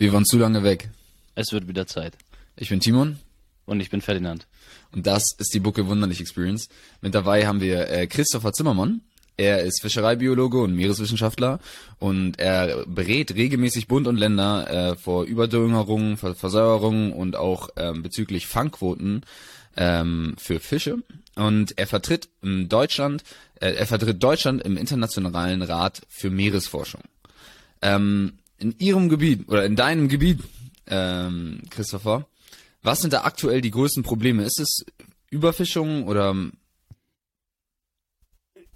Wir waren zu lange weg. Es wird wieder Zeit. Ich bin Timon. Und ich bin Ferdinand. Und das ist die Bucke Wunderlich Experience. Mit dabei haben wir äh, Christopher Zimmermann. Er ist Fischereibiologe und Meereswissenschaftler und er berät regelmäßig Bund und Länder äh, vor Überdüngerungen, Ver Versäuerungen und auch ähm, bezüglich Fangquoten ähm, für Fische. Und er vertritt in Deutschland, äh, er vertritt Deutschland im Internationalen Rat für Meeresforschung. Ähm, in Ihrem Gebiet oder in deinem Gebiet, ähm, Christopher, was sind da aktuell die größten Probleme? Ist es Überfischung oder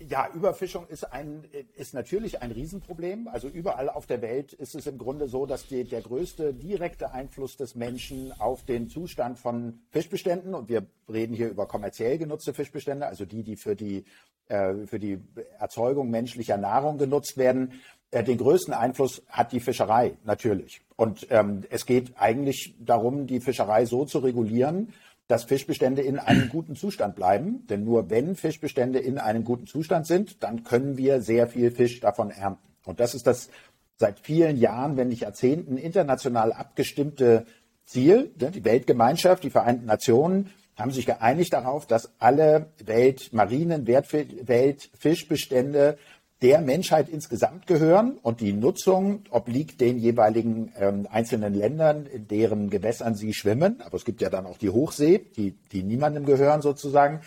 ja, Überfischung ist ein ist natürlich ein Riesenproblem. Also überall auf der Welt ist es im Grunde so, dass die, der größte direkte Einfluss des Menschen auf den Zustand von Fischbeständen und wir reden hier über kommerziell genutzte Fischbestände, also die, die für die äh, für die Erzeugung menschlicher Nahrung genutzt werden, den größten Einfluss hat die Fischerei natürlich. Und ähm, es geht eigentlich darum, die Fischerei so zu regulieren, dass Fischbestände in einem guten Zustand bleiben. Denn nur wenn Fischbestände in einem guten Zustand sind, dann können wir sehr viel Fisch davon ernten. Und das ist das seit vielen Jahren, wenn nicht Jahrzehnten international abgestimmte Ziel. Die Weltgemeinschaft, die Vereinten Nationen haben sich geeinigt darauf, dass alle Weltmarinen, Weltfischbestände der Menschheit insgesamt gehören und die Nutzung obliegt den jeweiligen ähm, einzelnen Ländern, in deren Gewässern sie schwimmen. Aber es gibt ja dann auch die Hochsee, die, die niemandem gehören sozusagen.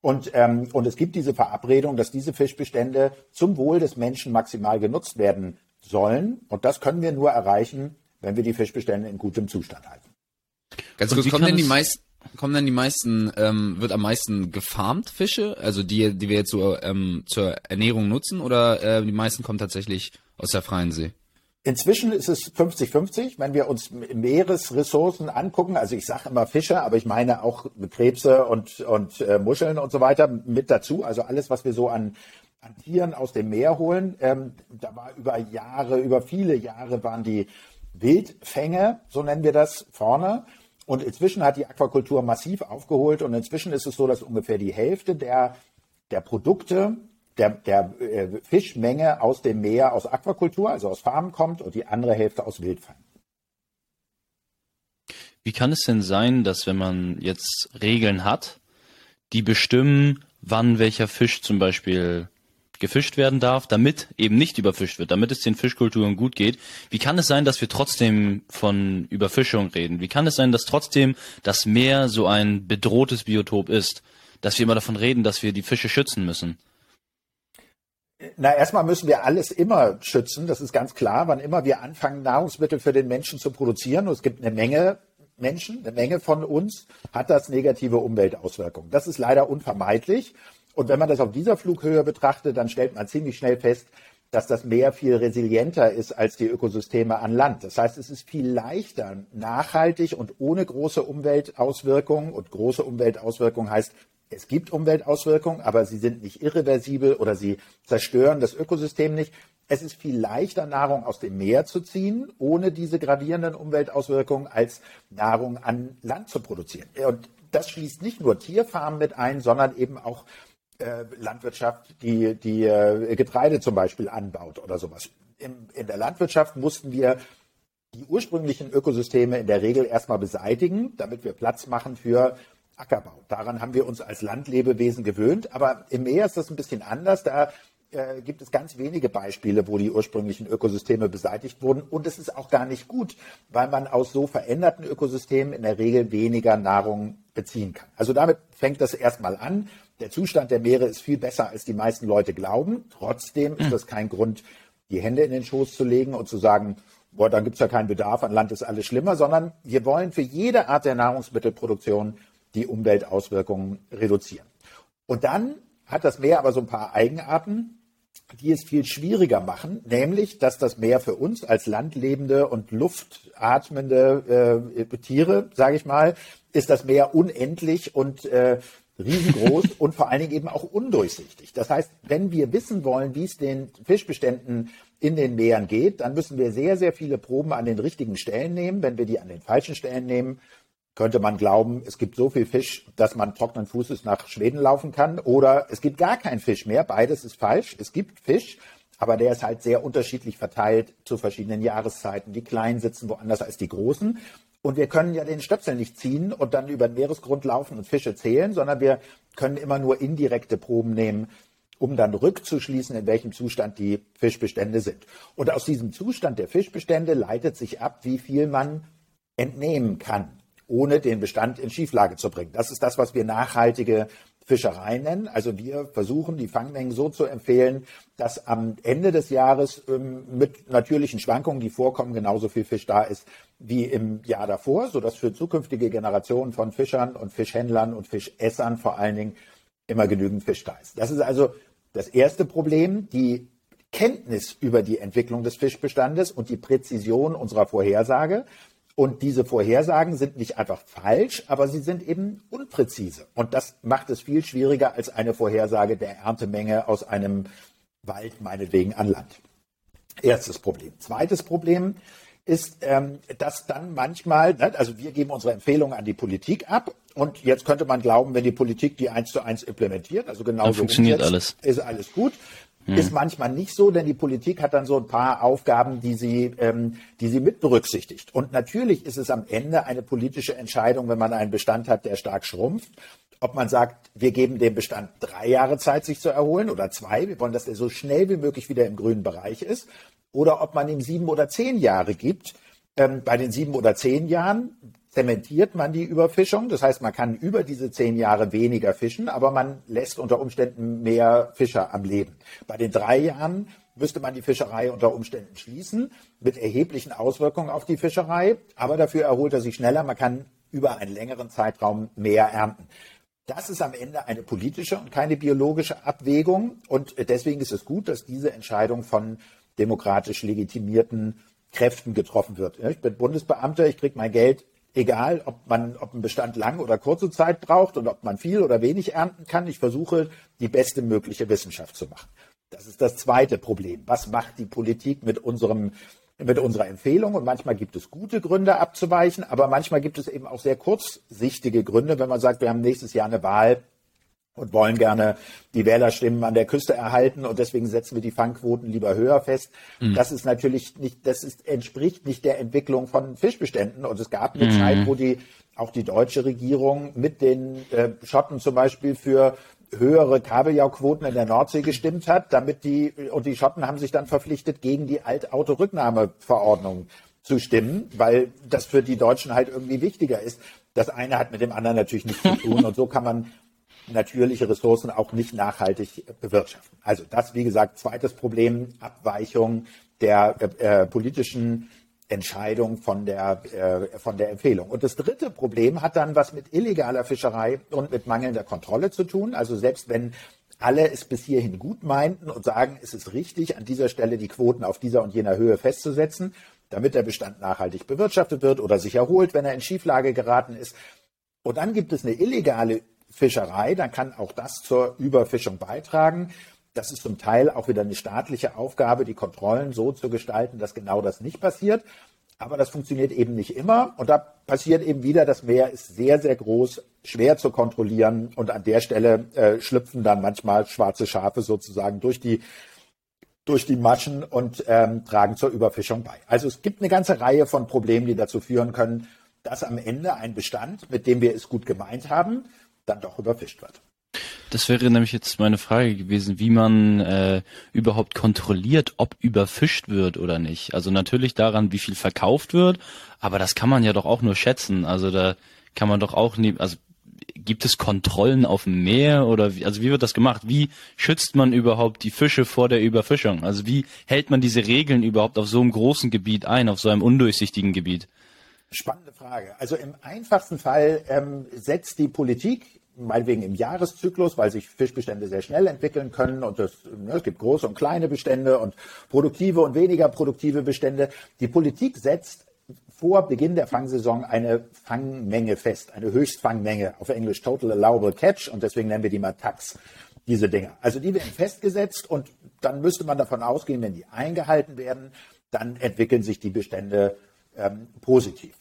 Und, ähm, und es gibt diese Verabredung, dass diese Fischbestände zum Wohl des Menschen maximal genutzt werden sollen. Und das können wir nur erreichen, wenn wir die Fischbestände in gutem Zustand halten. Ganz kurz, kommen denn die meisten kommen dann die meisten, ähm, wird am meisten gefarmt Fische, also die, die wir jetzt so ähm, zur Ernährung nutzen, oder äh, die meisten kommen tatsächlich aus der freien See? Inzwischen ist es 50-50, wenn wir uns Meeresressourcen angucken. Also ich sage immer Fische, aber ich meine auch Krebse und, und äh, Muscheln und so weiter mit dazu. Also alles, was wir so an, an Tieren aus dem Meer holen. Ähm, da war über Jahre, über viele Jahre waren die Wildfänge, so nennen wir das, vorne. Und inzwischen hat die Aquakultur massiv aufgeholt und inzwischen ist es so, dass ungefähr die Hälfte der, der Produkte, der, der äh, Fischmenge aus dem Meer, aus Aquakultur, also aus Farmen kommt und die andere Hälfte aus Wildfang. Wie kann es denn sein, dass wenn man jetzt Regeln hat, die bestimmen, wann welcher Fisch zum Beispiel gefischt werden darf, damit eben nicht überfischt wird, damit es den Fischkulturen gut geht. Wie kann es sein, dass wir trotzdem von Überfischung reden? Wie kann es sein, dass trotzdem das Meer so ein bedrohtes Biotop ist, dass wir immer davon reden, dass wir die Fische schützen müssen? Na, erstmal müssen wir alles immer schützen, das ist ganz klar. Wann immer wir anfangen, Nahrungsmittel für den Menschen zu produzieren, und es gibt eine Menge Menschen, eine Menge von uns, hat das negative Umweltauswirkungen. Das ist leider unvermeidlich. Und wenn man das auf dieser Flughöhe betrachtet, dann stellt man ziemlich schnell fest, dass das Meer viel resilienter ist als die Ökosysteme an Land. Das heißt, es ist viel leichter, nachhaltig und ohne große Umweltauswirkungen. Und große Umweltauswirkungen heißt, es gibt Umweltauswirkungen, aber sie sind nicht irreversibel oder sie zerstören das Ökosystem nicht. Es ist viel leichter, Nahrung aus dem Meer zu ziehen, ohne diese gravierenden Umweltauswirkungen, als Nahrung an Land zu produzieren. Und das schließt nicht nur Tierfarmen mit ein, sondern eben auch Landwirtschaft, die, die äh, Getreide zum Beispiel anbaut oder sowas. In, in der Landwirtschaft mussten wir die ursprünglichen Ökosysteme in der Regel erstmal beseitigen, damit wir Platz machen für Ackerbau. Daran haben wir uns als Landlebewesen gewöhnt, aber im Meer ist das ein bisschen anders. Da äh, gibt es ganz wenige Beispiele, wo die ursprünglichen Ökosysteme beseitigt wurden. Und es ist auch gar nicht gut, weil man aus so veränderten Ökosystemen in der Regel weniger Nahrung beziehen kann. Also damit fängt das erstmal an. Der Zustand der Meere ist viel besser, als die meisten Leute glauben. Trotzdem ist das kein Grund, die Hände in den Schoß zu legen und zu sagen, boah, dann gibt es ja keinen Bedarf, an Land ist alles schlimmer, sondern wir wollen für jede Art der Nahrungsmittelproduktion die Umweltauswirkungen reduzieren. Und dann hat das Meer aber so ein paar Eigenarten, die es viel schwieriger machen, nämlich, dass das Meer für uns als landlebende und luftatmende äh, Tiere, sage ich mal, ist das Meer unendlich und äh, riesengroß und vor allen Dingen eben auch undurchsichtig. Das heißt, wenn wir wissen wollen, wie es den Fischbeständen in den Meeren geht, dann müssen wir sehr, sehr viele Proben an den richtigen Stellen nehmen. Wenn wir die an den falschen Stellen nehmen, könnte man glauben, es gibt so viel Fisch, dass man trockenen Fußes nach Schweden laufen kann. Oder es gibt gar keinen Fisch mehr. Beides ist falsch. Es gibt Fisch, aber der ist halt sehr unterschiedlich verteilt zu verschiedenen Jahreszeiten. Die Kleinen sitzen woanders als die Großen. Und wir können ja den Stöpsel nicht ziehen und dann über den Meeresgrund laufen und Fische zählen, sondern wir können immer nur indirekte Proben nehmen, um dann rückzuschließen, in welchem Zustand die Fischbestände sind. Und aus diesem Zustand der Fischbestände leitet sich ab, wie viel man entnehmen kann, ohne den Bestand in Schieflage zu bringen. Das ist das, was wir nachhaltige Fischerei nennen. Also wir versuchen, die Fangmengen so zu empfehlen, dass am Ende des Jahres ähm, mit natürlichen Schwankungen, die vorkommen, genauso viel Fisch da ist wie im Jahr davor, sodass für zukünftige Generationen von Fischern und Fischhändlern und Fischessern vor allen Dingen immer genügend Fisch da ist. Das ist also das erste Problem, die Kenntnis über die Entwicklung des Fischbestandes und die Präzision unserer Vorhersage. Und diese Vorhersagen sind nicht einfach falsch, aber sie sind eben unpräzise. Und das macht es viel schwieriger als eine Vorhersage der Erntemenge aus einem Wald, meinetwegen an Land. Erstes Problem. Zweites Problem ist, ähm, dass dann manchmal, ne, also wir geben unsere Empfehlungen an die Politik ab und jetzt könnte man glauben, wenn die Politik die eins zu eins implementiert, also genau so funktioniert alles, ist alles gut. Hm. Ist manchmal nicht so, denn die Politik hat dann so ein paar Aufgaben, die sie, ähm, die sie mit berücksichtigt. Und natürlich ist es am Ende eine politische Entscheidung, wenn man einen Bestand hat, der stark schrumpft, ob man sagt, wir geben dem Bestand drei Jahre Zeit, sich zu erholen oder zwei. Wir wollen, dass er so schnell wie möglich wieder im grünen Bereich ist. Oder ob man ihm sieben oder zehn Jahre gibt. Ähm, bei den sieben oder zehn Jahren zementiert man die Überfischung. Das heißt, man kann über diese zehn Jahre weniger fischen, aber man lässt unter Umständen mehr Fischer am Leben. Bei den drei Jahren müsste man die Fischerei unter Umständen schließen, mit erheblichen Auswirkungen auf die Fischerei, aber dafür erholt er sich schneller. Man kann über einen längeren Zeitraum mehr ernten. Das ist am Ende eine politische und keine biologische Abwägung. Und deswegen ist es gut, dass diese Entscheidung von demokratisch legitimierten Kräften getroffen wird. Ich bin Bundesbeamter, ich kriege mein Geld egal ob man, ob ein Bestand lang oder kurze Zeit braucht und ob man viel oder wenig ernten kann. Ich versuche, die beste mögliche Wissenschaft zu machen. Das ist das zweite Problem. Was macht die Politik mit unserem mit unserer Empfehlung und manchmal gibt es gute Gründe abzuweichen, aber manchmal gibt es eben auch sehr kurzsichtige Gründe, wenn man sagt, wir haben nächstes Jahr eine Wahl, und wollen gerne die Wählerstimmen an der Küste erhalten und deswegen setzen wir die Fangquoten lieber höher fest. Mhm. Das ist natürlich nicht, das ist, entspricht nicht der Entwicklung von Fischbeständen und es gab eine mhm. Zeit, wo die auch die deutsche Regierung mit den äh, Schotten zum Beispiel für höhere Kabeljauquoten in der Nordsee gestimmt hat, damit die und die Schotten haben sich dann verpflichtet, gegen die Altautorücknahmeverordnung zu stimmen, weil das für die Deutschen halt irgendwie wichtiger ist. Das eine hat mit dem anderen natürlich nichts zu tun und so kann man natürliche Ressourcen auch nicht nachhaltig bewirtschaften. Also das, wie gesagt, zweites Problem, Abweichung der äh, politischen Entscheidung von der, äh, von der Empfehlung. Und das dritte Problem hat dann was mit illegaler Fischerei und mit mangelnder Kontrolle zu tun. Also selbst wenn alle es bis hierhin gut meinten und sagen, es ist richtig, an dieser Stelle die Quoten auf dieser und jener Höhe festzusetzen, damit der Bestand nachhaltig bewirtschaftet wird oder sich erholt, wenn er in Schieflage geraten ist. Und dann gibt es eine illegale Fischerei, dann kann auch das zur Überfischung beitragen. Das ist zum Teil auch wieder eine staatliche Aufgabe, die Kontrollen so zu gestalten, dass genau das nicht passiert. Aber das funktioniert eben nicht immer. Und da passiert eben wieder, das Meer ist sehr, sehr groß, schwer zu kontrollieren. Und an der Stelle äh, schlüpfen dann manchmal schwarze Schafe sozusagen durch die, durch die Maschen und ähm, tragen zur Überfischung bei. Also es gibt eine ganze Reihe von Problemen, die dazu führen können, dass am Ende ein Bestand, mit dem wir es gut gemeint haben, dann doch überfischt wird. Das wäre nämlich jetzt meine Frage gewesen, wie man äh, überhaupt kontrolliert, ob überfischt wird oder nicht. Also natürlich daran, wie viel verkauft wird, aber das kann man ja doch auch nur schätzen. Also da kann man doch auch nehmen, also gibt es Kontrollen auf dem Meer oder wie, also wie wird das gemacht? Wie schützt man überhaupt die Fische vor der Überfischung? Also wie hält man diese Regeln überhaupt auf so einem großen Gebiet ein, auf so einem undurchsichtigen Gebiet? Spannende Frage. Also im einfachsten Fall ähm, setzt die Politik, meinetwegen im Jahreszyklus, weil sich Fischbestände sehr schnell entwickeln können und das, ne, es gibt große und kleine Bestände und produktive und weniger produktive Bestände. Die Politik setzt vor Beginn der Fangsaison eine Fangmenge fest, eine Höchstfangmenge, auf Englisch Total Allowable Catch und deswegen nennen wir die mal TAX, diese Dinge. Also die werden festgesetzt und dann müsste man davon ausgehen, wenn die eingehalten werden, dann entwickeln sich die Bestände ähm, positiv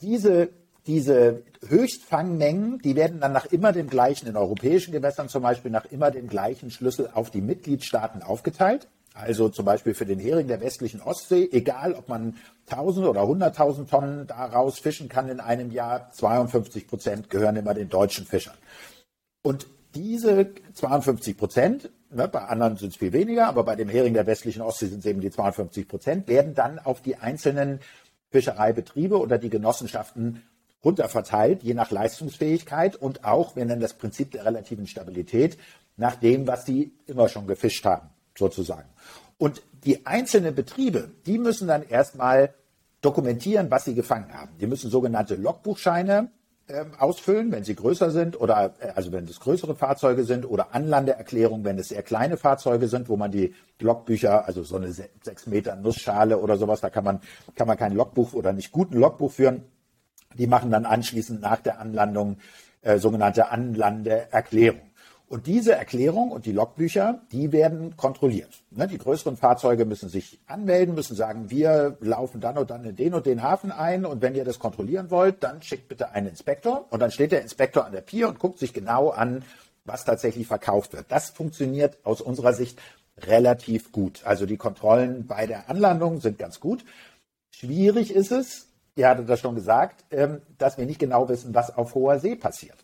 diese, diese Höchstfangmengen, die werden dann nach immer dem gleichen, in europäischen Gewässern zum Beispiel, nach immer dem gleichen Schlüssel auf die Mitgliedstaaten aufgeteilt. Also zum Beispiel für den Hering der westlichen Ostsee, egal ob man 1000 oder 100.000 Tonnen daraus fischen kann in einem Jahr, 52 Prozent gehören immer den deutschen Fischern. Und diese 52 Prozent, ne, bei anderen sind es viel weniger, aber bei dem Hering der westlichen Ostsee sind es eben die 52 Prozent, werden dann auf die einzelnen Fischereibetriebe oder die Genossenschaften runterverteilt, je nach Leistungsfähigkeit und auch, wir nennen das Prinzip der relativen Stabilität, nach dem, was sie immer schon gefischt haben, sozusagen. Und die einzelnen Betriebe, die müssen dann erstmal dokumentieren, was sie gefangen haben. Die müssen sogenannte Logbuchscheine ausfüllen, wenn sie größer sind oder äh, also wenn es größere Fahrzeuge sind oder Anlandeerklärung, wenn es sehr kleine Fahrzeuge sind, wo man die Logbücher, also so eine sechs Meter Nussschale oder sowas, da kann man kann man kein Logbuch oder nicht guten Logbuch führen. Die machen dann anschließend nach der Anlandung äh, sogenannte Anlandeerklärung. Und diese Erklärung und die Logbücher, die werden kontrolliert. Ne, die größeren Fahrzeuge müssen sich anmelden, müssen sagen, wir laufen dann und dann in den und den Hafen ein und wenn ihr das kontrollieren wollt, dann schickt bitte einen Inspektor und dann steht der Inspektor an der Pier und guckt sich genau an, was tatsächlich verkauft wird. Das funktioniert aus unserer Sicht relativ gut. Also die Kontrollen bei der Anlandung sind ganz gut. Schwierig ist es, ihr hattet das schon gesagt, ähm, dass wir nicht genau wissen, was auf hoher See passiert.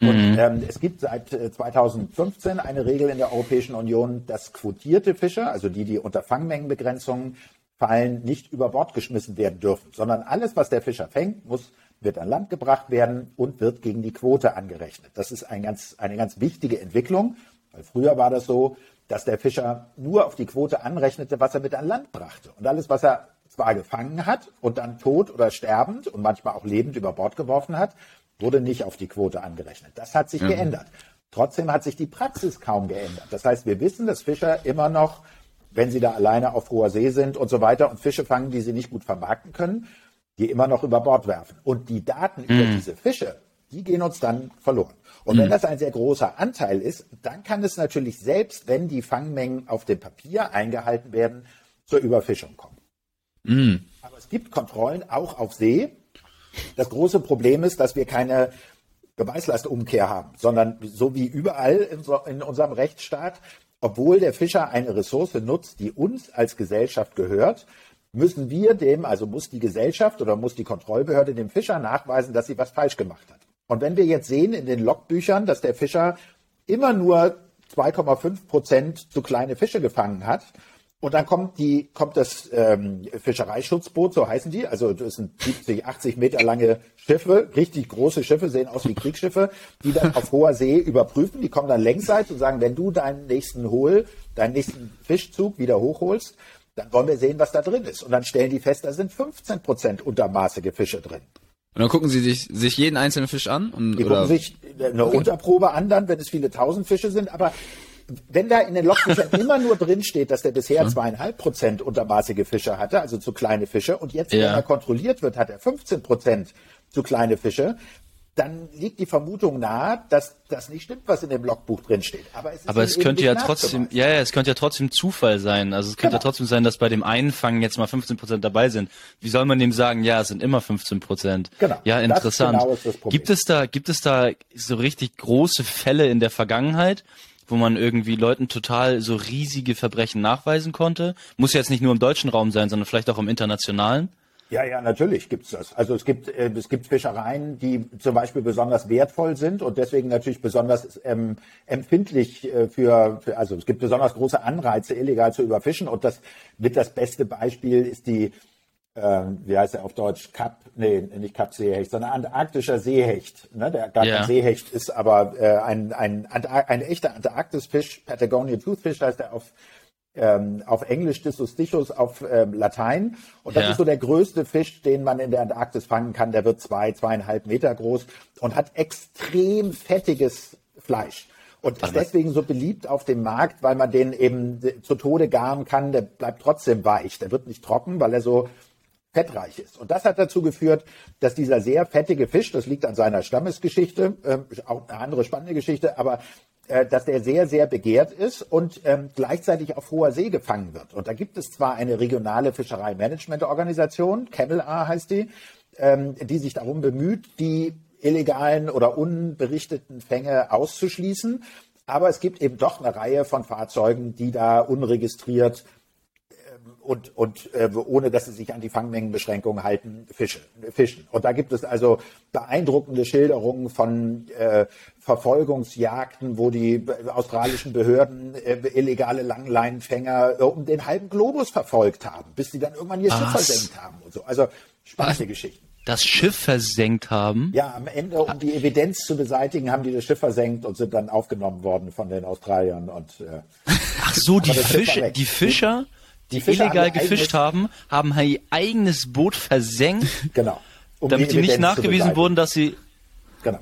Und mhm. ähm, es gibt seit 2015 äh, eine Regel in der Europäischen Union, dass quotierte Fische, also die, die unter Fangmengenbegrenzungen fallen, nicht über Bord geschmissen werden dürfen, sondern alles, was der Fischer fängt, muss wird an Land gebracht werden und wird gegen die Quote angerechnet. Das ist ein ganz, eine ganz wichtige Entwicklung, weil früher war das so, dass der Fischer nur auf die Quote anrechnete, was er mit an Land brachte. Und alles, was er zwar gefangen hat und dann tot oder sterbend und manchmal auch lebend über Bord geworfen hat, wurde nicht auf die Quote angerechnet. Das hat sich mhm. geändert. Trotzdem hat sich die Praxis kaum geändert. Das heißt, wir wissen, dass Fischer immer noch, wenn sie da alleine auf hoher See sind und so weiter und Fische fangen, die sie nicht gut vermarkten können, die immer noch über Bord werfen. Und die Daten mhm. über diese Fische, die gehen uns dann verloren. Und mhm. wenn das ein sehr großer Anteil ist, dann kann es natürlich selbst, wenn die Fangmengen auf dem Papier eingehalten werden, zur Überfischung kommen. Mhm. Aber es gibt Kontrollen auch auf See, das große Problem ist, dass wir keine Beweislastumkehr haben, sondern so wie überall in, so, in unserem Rechtsstaat, obwohl der Fischer eine Ressource nutzt, die uns als Gesellschaft gehört, müssen wir dem, also muss die Gesellschaft oder muss die Kontrollbehörde dem Fischer nachweisen, dass sie was falsch gemacht hat. Und wenn wir jetzt sehen in den Logbüchern, dass der Fischer immer nur 2,5 Prozent zu kleine Fische gefangen hat und dann kommt die, kommt das ähm, Fischereischutzboot, so heißen die. Also das sind 70, 80 Meter lange Schiffe, richtig große Schiffe, sehen aus wie Kriegsschiffe, die dann auf hoher See überprüfen. Die kommen dann längsseits und sagen, wenn du deinen nächsten Hol, deinen nächsten Fischzug wieder hochholst, dann wollen wir sehen, was da drin ist. Und dann stellen die fest, da sind 15 Prozent untermaßige Fische drin. Und dann gucken sie sich, sich jeden einzelnen Fisch an? Und, die oder? gucken sich eine. Unterprobe an, dann, wenn es viele tausend Fische sind. Aber wenn da in den Logbüchern immer nur drin steht, dass der bisher zweieinhalb Prozent untermaßige Fische hatte, also zu kleine Fische, und jetzt, ja. wenn er kontrolliert wird, hat er 15 Prozent zu kleine Fische, dann liegt die Vermutung nahe, dass das nicht stimmt, was in dem Logbuch drin steht. Aber es, Aber es könnte ja trotzdem, ja, ja, es könnte ja trotzdem Zufall sein. Also es könnte genau. ja trotzdem sein, dass bei dem Einfangen jetzt mal 15 Prozent dabei sind. Wie soll man dem sagen, ja, es sind immer 15 Prozent? Genau. Ja, interessant. Genau gibt es da, gibt es da so richtig große Fälle in der Vergangenheit, wo man irgendwie Leuten total so riesige Verbrechen nachweisen konnte. Muss jetzt nicht nur im deutschen Raum sein, sondern vielleicht auch im internationalen. Ja, ja, natürlich gibt's das. Also es gibt äh, es gibt Fischereien, die zum Beispiel besonders wertvoll sind und deswegen natürlich besonders ähm, empfindlich äh, für, für also es gibt besonders große Anreize, illegal zu überfischen und das mit das beste Beispiel ist die ähm, wie heißt er auf Deutsch, Kap, nee, nicht Kap-Seehecht, sondern antarktischer Seehecht. Ne? Der gar yeah. kein Seehecht ist, aber äh, ein, ein, ein, ein echter Antarktisfisch, Patagonian Toothfish heißt er auf, ähm, auf Englisch Dissostichus auf ähm, Latein. Und das ja. ist so der größte Fisch, den man in der Antarktis fangen kann. Der wird zwei, zweieinhalb Meter groß und hat extrem fettiges Fleisch. Und ist deswegen so beliebt auf dem Markt, weil man den eben zu Tode garen kann. Der bleibt trotzdem weich. Der wird nicht trocken, weil er so fettreich ist. Und das hat dazu geführt, dass dieser sehr fettige Fisch, das liegt an seiner Stammesgeschichte, äh, auch eine andere spannende Geschichte, aber äh, dass der sehr, sehr begehrt ist und ähm, gleichzeitig auf hoher See gefangen wird. Und da gibt es zwar eine regionale Fischereimanagementorganisation, CAMEL-A heißt die, ähm, die sich darum bemüht, die illegalen oder unberichteten Fänge auszuschließen. Aber es gibt eben doch eine Reihe von Fahrzeugen, die da unregistriert und, und äh, ohne dass sie sich an die Fangmengenbeschränkungen halten, Fische, fischen. Und da gibt es also beeindruckende Schilderungen von äh, Verfolgungsjagden, wo die australischen Behörden äh, illegale Langleinenfänger äh, um den halben Globus verfolgt haben, bis sie dann irgendwann ihr Schiff versenkt haben und so. Also spannende Was? Geschichten. Das Schiff versenkt haben? Ja, am Ende, um die Evidenz zu beseitigen, haben die das Schiff versenkt und sind dann aufgenommen worden von den Australiern. Und, äh, Ach so, die, Fische, die Fischer die, die illegal gefischt haben, haben ihr eigenes Boot versenkt. Genau. Um damit die, nicht nachgewiesen wurden, dass sie. Genau.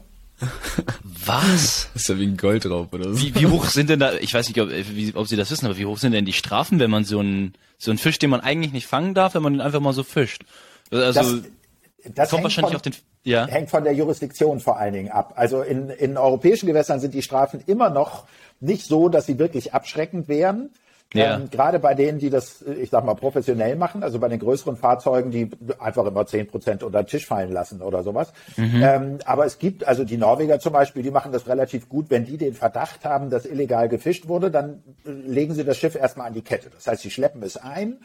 Was? Das ist ja wie ein Goldraub oder so. Wie, wie hoch sind denn da, ich weiß nicht, ob, wie, ob Sie das wissen, aber wie hoch sind denn die Strafen, wenn man so einen, so einen Fisch, den man eigentlich nicht fangen darf, wenn man ihn einfach mal so fischt? Also, das, das kommt wahrscheinlich von, auf den, ja. hängt von der Jurisdiktion vor allen Dingen ab. Also in, in europäischen Gewässern sind die Strafen immer noch nicht so, dass sie wirklich abschreckend wären. Ja. Ähm, gerade bei denen, die das, ich sag mal, professionell machen, also bei den größeren Fahrzeugen, die einfach immer zehn Prozent unter den Tisch fallen lassen oder sowas. Mhm. Ähm, aber es gibt, also die Norweger zum Beispiel, die machen das relativ gut. Wenn die den Verdacht haben, dass illegal gefischt wurde, dann äh, legen sie das Schiff erstmal an die Kette. Das heißt, sie schleppen es ein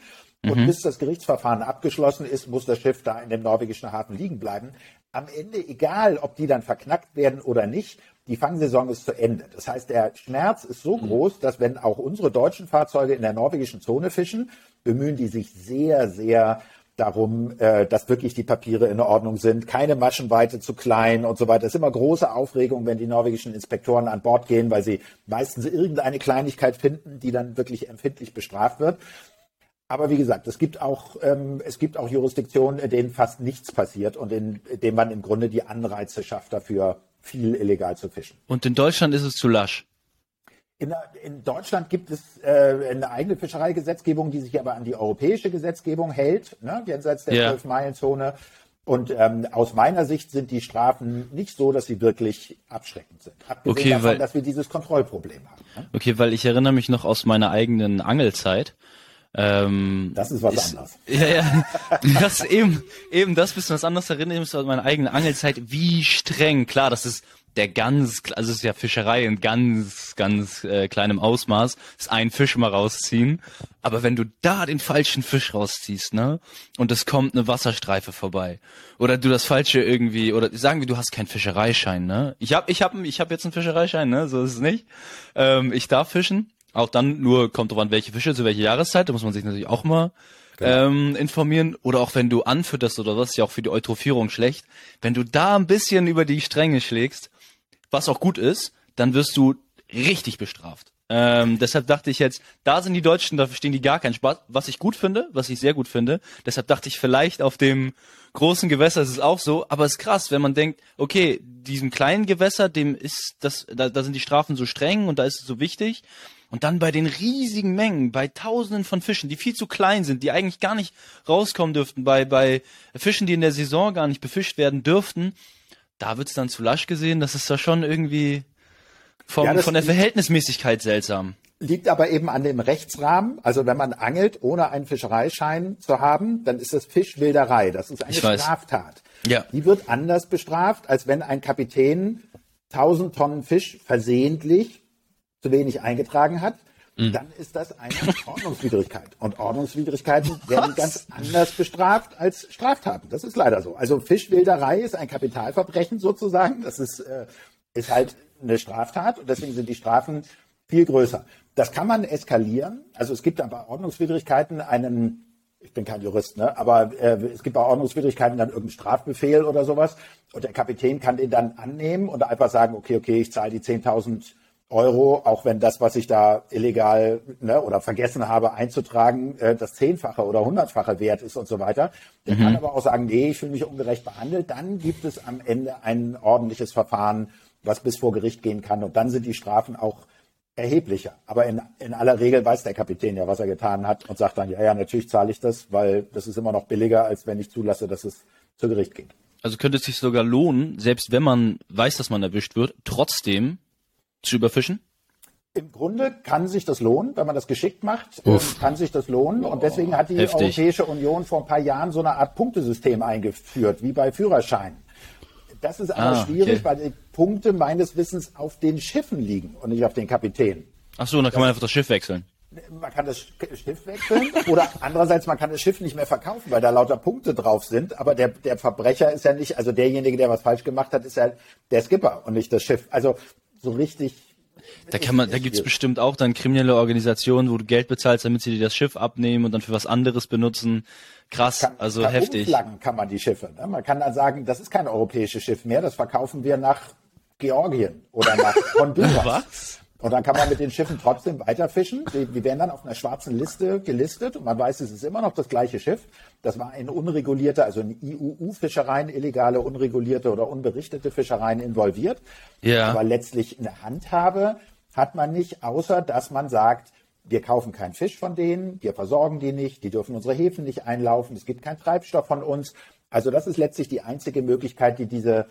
und mhm. bis das Gerichtsverfahren abgeschlossen ist, muss das Schiff da in dem norwegischen Hafen liegen bleiben. Am Ende, egal ob die dann verknackt werden oder nicht, die Fangsaison ist zu Ende. Das heißt, der Schmerz ist so mhm. groß, dass wenn auch unsere deutschen Fahrzeuge in der norwegischen Zone fischen, bemühen die sich sehr, sehr darum, äh, dass wirklich die Papiere in Ordnung sind, keine Maschenweite zu klein und so weiter. Es ist immer große Aufregung, wenn die norwegischen Inspektoren an Bord gehen, weil sie meistens irgendeine Kleinigkeit finden, die dann wirklich empfindlich bestraft wird. Aber wie gesagt, es gibt auch, ähm, es gibt auch Jurisdiktionen, in denen fast nichts passiert und in denen man im Grunde die Anreize schafft, dafür viel illegal zu fischen. Und in Deutschland ist es zu lasch. In, in Deutschland gibt es äh, eine eigene Fischereigesetzgebung, die sich aber an die europäische Gesetzgebung hält, ne, jenseits der zwölf ja. meilen zone Und ähm, aus meiner Sicht sind die Strafen nicht so, dass sie wirklich abschreckend sind. Abgesehen okay, davon, weil, dass wir dieses Kontrollproblem haben. Ne? Okay, weil ich erinnere mich noch aus meiner eigenen Angelzeit. Ähm, das ist was ist, anderes. Ja, ja. Das eben, eben das bisschen was anderes erinnert mich an meine eigene Angelzeit. Wie streng. Klar, das ist der ganz, also es ist ja Fischerei in ganz, ganz äh, kleinem Ausmaß, ist ein Fisch mal rausziehen. Aber wenn du da den falschen Fisch rausziehst, ne, und es kommt eine Wasserstreife vorbei, oder du das falsche irgendwie, oder sagen wir, du hast keinen Fischereischein, ne? Ich hab, ich hab, ich hab jetzt einen Fischereischein, ne, so ist es nicht. Ähm, ich darf fischen, auch dann nur kommt drauf an, welche Fische, zu welcher Jahreszeit, da muss man sich natürlich auch mal genau. ähm, informieren. Oder auch wenn du anfütterst oder was, ist ja auch für die Eutrophierung schlecht. Wenn du da ein bisschen über die Stränge schlägst, was auch gut ist, dann wirst du richtig bestraft. Ähm, deshalb dachte ich jetzt, da sind die Deutschen, da verstehen die gar keinen Spaß, was ich gut finde, was ich sehr gut finde. Deshalb dachte ich, vielleicht auf dem großen Gewässer ist es auch so, aber es ist krass, wenn man denkt, okay, diesem kleinen Gewässer, dem ist das, da, da sind die Strafen so streng und da ist es so wichtig. Und dann bei den riesigen Mengen, bei Tausenden von Fischen, die viel zu klein sind, die eigentlich gar nicht rauskommen dürften, bei, bei Fischen, die in der Saison gar nicht befischt werden dürften, da wird's dann zu lasch gesehen. Das ist da schon irgendwie vom, ja, von der Verhältnismäßigkeit seltsam. Liegt aber eben an dem Rechtsrahmen. Also wenn man angelt, ohne einen Fischereischein zu haben, dann ist das Fischwilderei. Das ist eine Straftat. Ja. Die wird anders bestraft, als wenn ein Kapitän 1000 Tonnen Fisch versehentlich zu wenig eingetragen hat, mhm. dann ist das eine Ordnungswidrigkeit. Und Ordnungswidrigkeiten werden ganz anders bestraft als Straftaten. Das ist leider so. Also Fischwilderei ist ein Kapitalverbrechen sozusagen. Das ist, äh, ist halt eine Straftat und deswegen sind die Strafen viel größer. Das kann man eskalieren. Also es gibt aber Ordnungswidrigkeiten einen ich bin kein Jurist, ne? aber äh, es gibt bei Ordnungswidrigkeiten dann irgendeinen Strafbefehl oder sowas und der Kapitän kann den dann annehmen und einfach sagen, okay, okay, ich zahle die 10.000 Euro, auch wenn das, was ich da illegal ne, oder vergessen habe einzutragen, äh, das zehnfache oder hundertfache wert ist und so weiter. Der mhm. kann aber auch sagen, nee, ich fühle mich ungerecht behandelt. Dann gibt es am Ende ein ordentliches Verfahren, was bis vor Gericht gehen kann. Und dann sind die Strafen auch erheblicher. Aber in, in aller Regel weiß der Kapitän ja, was er getan hat und sagt dann, ja, ja, natürlich zahle ich das, weil das ist immer noch billiger, als wenn ich zulasse, dass es zu Gericht geht. Also könnte es sich sogar lohnen, selbst wenn man weiß, dass man erwischt wird, trotzdem zu überfischen? Im Grunde kann sich das lohnen, wenn man das geschickt macht, ähm, Uff. kann sich das lohnen. Und deswegen hat die Heftig. Europäische Union vor ein paar Jahren so eine Art Punktesystem eingeführt, wie bei Führerscheinen. Das ist aber Ah, schwierig, okay. weil die Punkte meines Wissens auf den Schiffen liegen und nicht auf den Kapitänen. Ach so, dann kann man einfach das Schiff wechseln. Man kann das Sch- Schiff wechseln oder andererseits man kann das Schiff nicht mehr verkaufen, weil da lauter Punkte drauf sind. Aber der, der Verbrecher ist ja nicht, also derjenige, der was falsch gemacht hat, ist ja der Skipper und nicht das Schiff. Also so richtig. Da kann man, da gibt's bestimmt auch dann kriminelle Organisationen, wo du Geld bezahlst, damit sie dir das Schiff abnehmen und dann für was anderes benutzen. Krass, Kann, also kann heftig. Umflaggen kann man die Schiffe. Ne? Man kann dann sagen, das ist kein europäisches Schiff mehr, das verkaufen wir nach Georgien oder nach Honduras. Was? Und dann kann man mit den Schiffen trotzdem weiterfischen. Die, die werden dann auf einer schwarzen Liste gelistet und man weiß, es ist immer noch das gleiche Schiff. Das war in unregulierte, also in IUU-Fischereien, illegale, unregulierte oder unberichtete Fischereien involviert. Ja. Aber letztlich eine Handhabe hat man nicht, außer dass man sagt, wir kaufen keinen Fisch von denen, wir versorgen die nicht, die dürfen unsere Häfen nicht einlaufen, es gibt keinen Treibstoff von uns. Also das ist letztlich die einzige Möglichkeit, die diese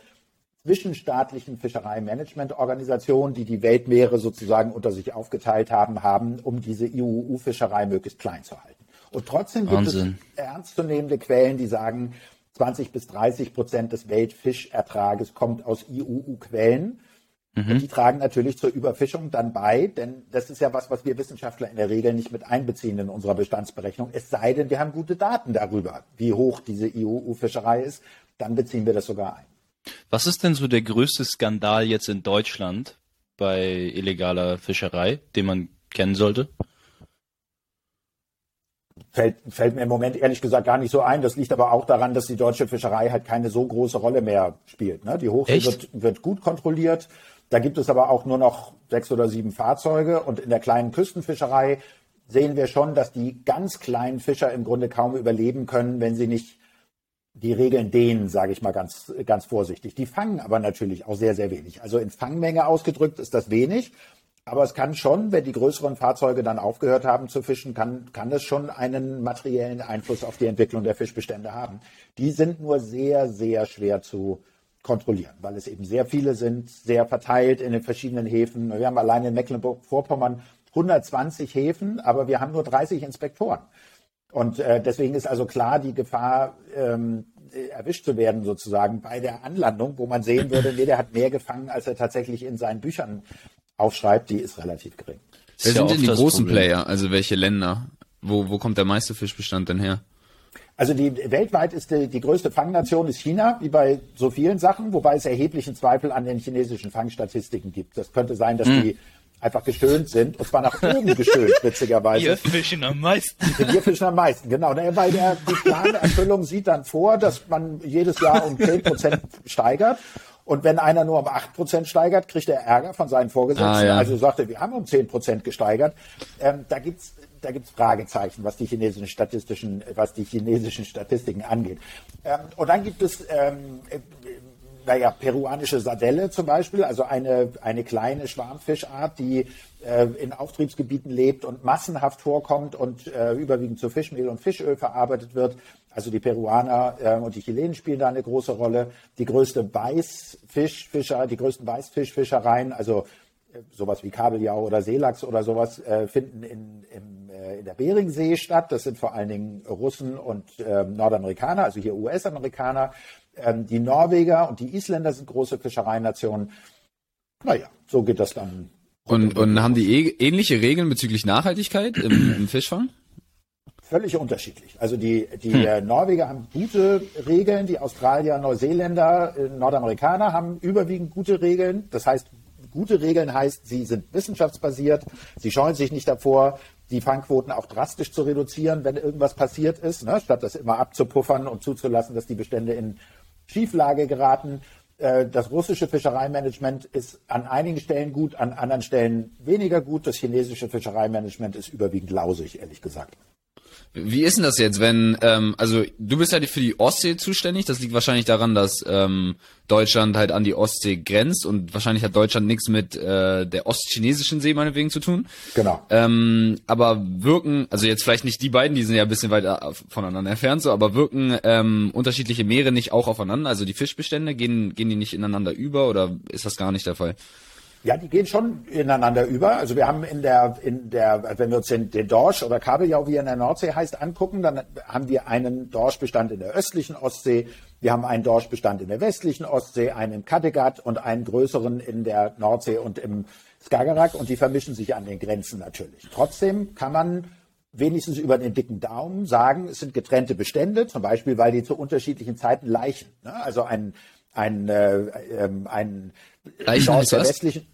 zwischenstaatlichen Fischereimanagementorganisationen, die die Weltmeere sozusagen unter sich aufgeteilt haben, haben, um diese IUU-Fischerei möglichst klein zu halten. Und trotzdem gibt Wahnsinn. es ernstzunehmende Quellen, die sagen, 20 bis 30 Prozent des Weltfischertrages kommt aus IUU-Quellen. Und die tragen natürlich zur Überfischung dann bei, denn das ist ja was, was wir Wissenschaftler in der Regel nicht mit einbeziehen in unserer Bestandsberechnung. Es sei denn, wir haben gute Daten darüber, wie hoch diese IUU-Fischerei ist, dann beziehen wir das sogar ein. Was ist denn so der größte Skandal jetzt in Deutschland bei illegaler Fischerei, den man kennen sollte? Fällt, fällt mir im Moment ehrlich gesagt gar nicht so ein. Das liegt aber auch daran, dass die deutsche Fischerei halt keine so große Rolle mehr spielt. Ne? Die Hochsee wird, wird gut kontrolliert. Da gibt es aber auch nur noch sechs oder sieben Fahrzeuge. Und in der kleinen Küstenfischerei sehen wir schon, dass die ganz kleinen Fischer im Grunde kaum überleben können, wenn sie nicht die Regeln dehnen, sage ich mal ganz, ganz vorsichtig. Die fangen aber natürlich auch sehr, sehr wenig. Also in Fangmenge ausgedrückt ist das wenig. Aber es kann schon, wenn die größeren Fahrzeuge dann aufgehört haben zu fischen, kann, kann es schon einen materiellen Einfluss auf die Entwicklung der Fischbestände haben. Die sind nur sehr, sehr schwer zu kontrollieren, weil es eben sehr viele sind, sehr verteilt in den verschiedenen Häfen. Wir haben allein in Mecklenburg-Vorpommern 120 Häfen, aber wir haben nur 30 Inspektoren. Und äh, deswegen ist also klar die Gefahr, ähm, äh, erwischt zu werden sozusagen bei der Anlandung, wo man sehen würde, nee, der hat mehr gefangen, als er tatsächlich in seinen Büchern aufschreibt, die ist relativ gering. Wer ist ja sind denn die großen Problem. Player? Also welche Länder? Wo, wo kommt der meiste Fischbestand denn her? Also die weltweit ist die, die größte Fangnation ist China, wie bei so vielen Sachen, wobei es erheblichen Zweifel an den chinesischen Fangstatistiken gibt. Das könnte sein, dass die einfach gestöhnt sind, und zwar nach oben gestöhnt, witzigerweise. fischen am meisten. Wir fischen am meisten, genau. Weil der, die Planerfüllung sieht dann vor, dass man jedes Jahr um 10 Prozent steigert. Und wenn einer nur um 8 Prozent steigert, kriegt er Ärger von seinen Vorgesetzten. Ah, ja. Also sagt er, wir haben um 10 Prozent gesteigert. Ähm, da gibt's da gibt's Fragezeichen, was die chinesischen statistischen, was die chinesischen Statistiken angeht. Ähm, und dann gibt es ähm, äh, naja, peruanische Sardelle zum Beispiel, also eine, eine kleine Schwarmfischart, die äh, in Auftriebsgebieten lebt und massenhaft vorkommt und äh, überwiegend zu Fischmehl und Fischöl verarbeitet wird. Also die Peruaner äh, und die Chilenen spielen da eine große Rolle. Die größte Weißfischfischer, die größten Weißfischfischereien, also äh, sowas wie Kabeljau oder Seelachs oder sowas, äh, finden in, im, äh, in der Beringsee statt. Das sind vor allen Dingen Russen und ähm, Nordamerikaner, also hier US-Amerikaner. Ähm, die Norweger und die Isländer sind große Fischereinationen. Naja, so geht das dann. Und, und haben die eh, ähnliche Regeln bezüglich Nachhaltigkeit im, im Fischfang? Völlig unterschiedlich. Also die, die äh, Norweger haben gute Regeln, die Australier, Neuseeländer, äh, Nordamerikaner haben überwiegend gute Regeln. Das heißt, gute Regeln heißt, sie sind wissenschaftsbasiert, sie scheuen sich nicht davor, die Fangquoten auch drastisch zu reduzieren, wenn irgendwas passiert ist, ne? statt das immer abzupuffern und zuzulassen, dass die Bestände in Schieflage geraten. Äh, Das russische Fischereimanagement ist an einigen Stellen gut, an anderen Stellen weniger gut. Das chinesische Fischereimanagement ist überwiegend lausig, ehrlich gesagt. Wie ist denn das jetzt, wenn, ähm, also du bist ja für die Ostsee zuständig, das liegt wahrscheinlich daran, dass ähm, Deutschland halt an die Ostsee grenzt und wahrscheinlich hat Deutschland nichts mit äh, der ostchinesischen See meinetwegen zu tun. Genau. Ähm, aber wirken, also jetzt vielleicht nicht die beiden, die sind ja ein bisschen weit äh, voneinander entfernt, so, aber wirken ähm, unterschiedliche Meere nicht auch aufeinander? Also die Fischbestände, gehen, gehen die nicht ineinander über oder ist das gar nicht der Fall? Ja, die gehen schon ineinander über. Also wir haben in der, in der, wenn wir uns den, den Dorsch oder Kabeljau, wie er in der Nordsee heißt, angucken, dann haben wir einen Dorschbestand in der östlichen Ostsee, wir haben einen Dorschbestand in der westlichen Ostsee, einen im Kattegat und einen größeren in der Nordsee und im Skagerrak und die vermischen sich an den Grenzen natürlich. Trotzdem kann man wenigstens über den dicken Daumen sagen, es sind getrennte Bestände, zum Beispiel, weil die zu unterschiedlichen Zeiten leichen. Ne? Also ein, ein, äh, ähm, ein Leichen heißt der was? westlichen,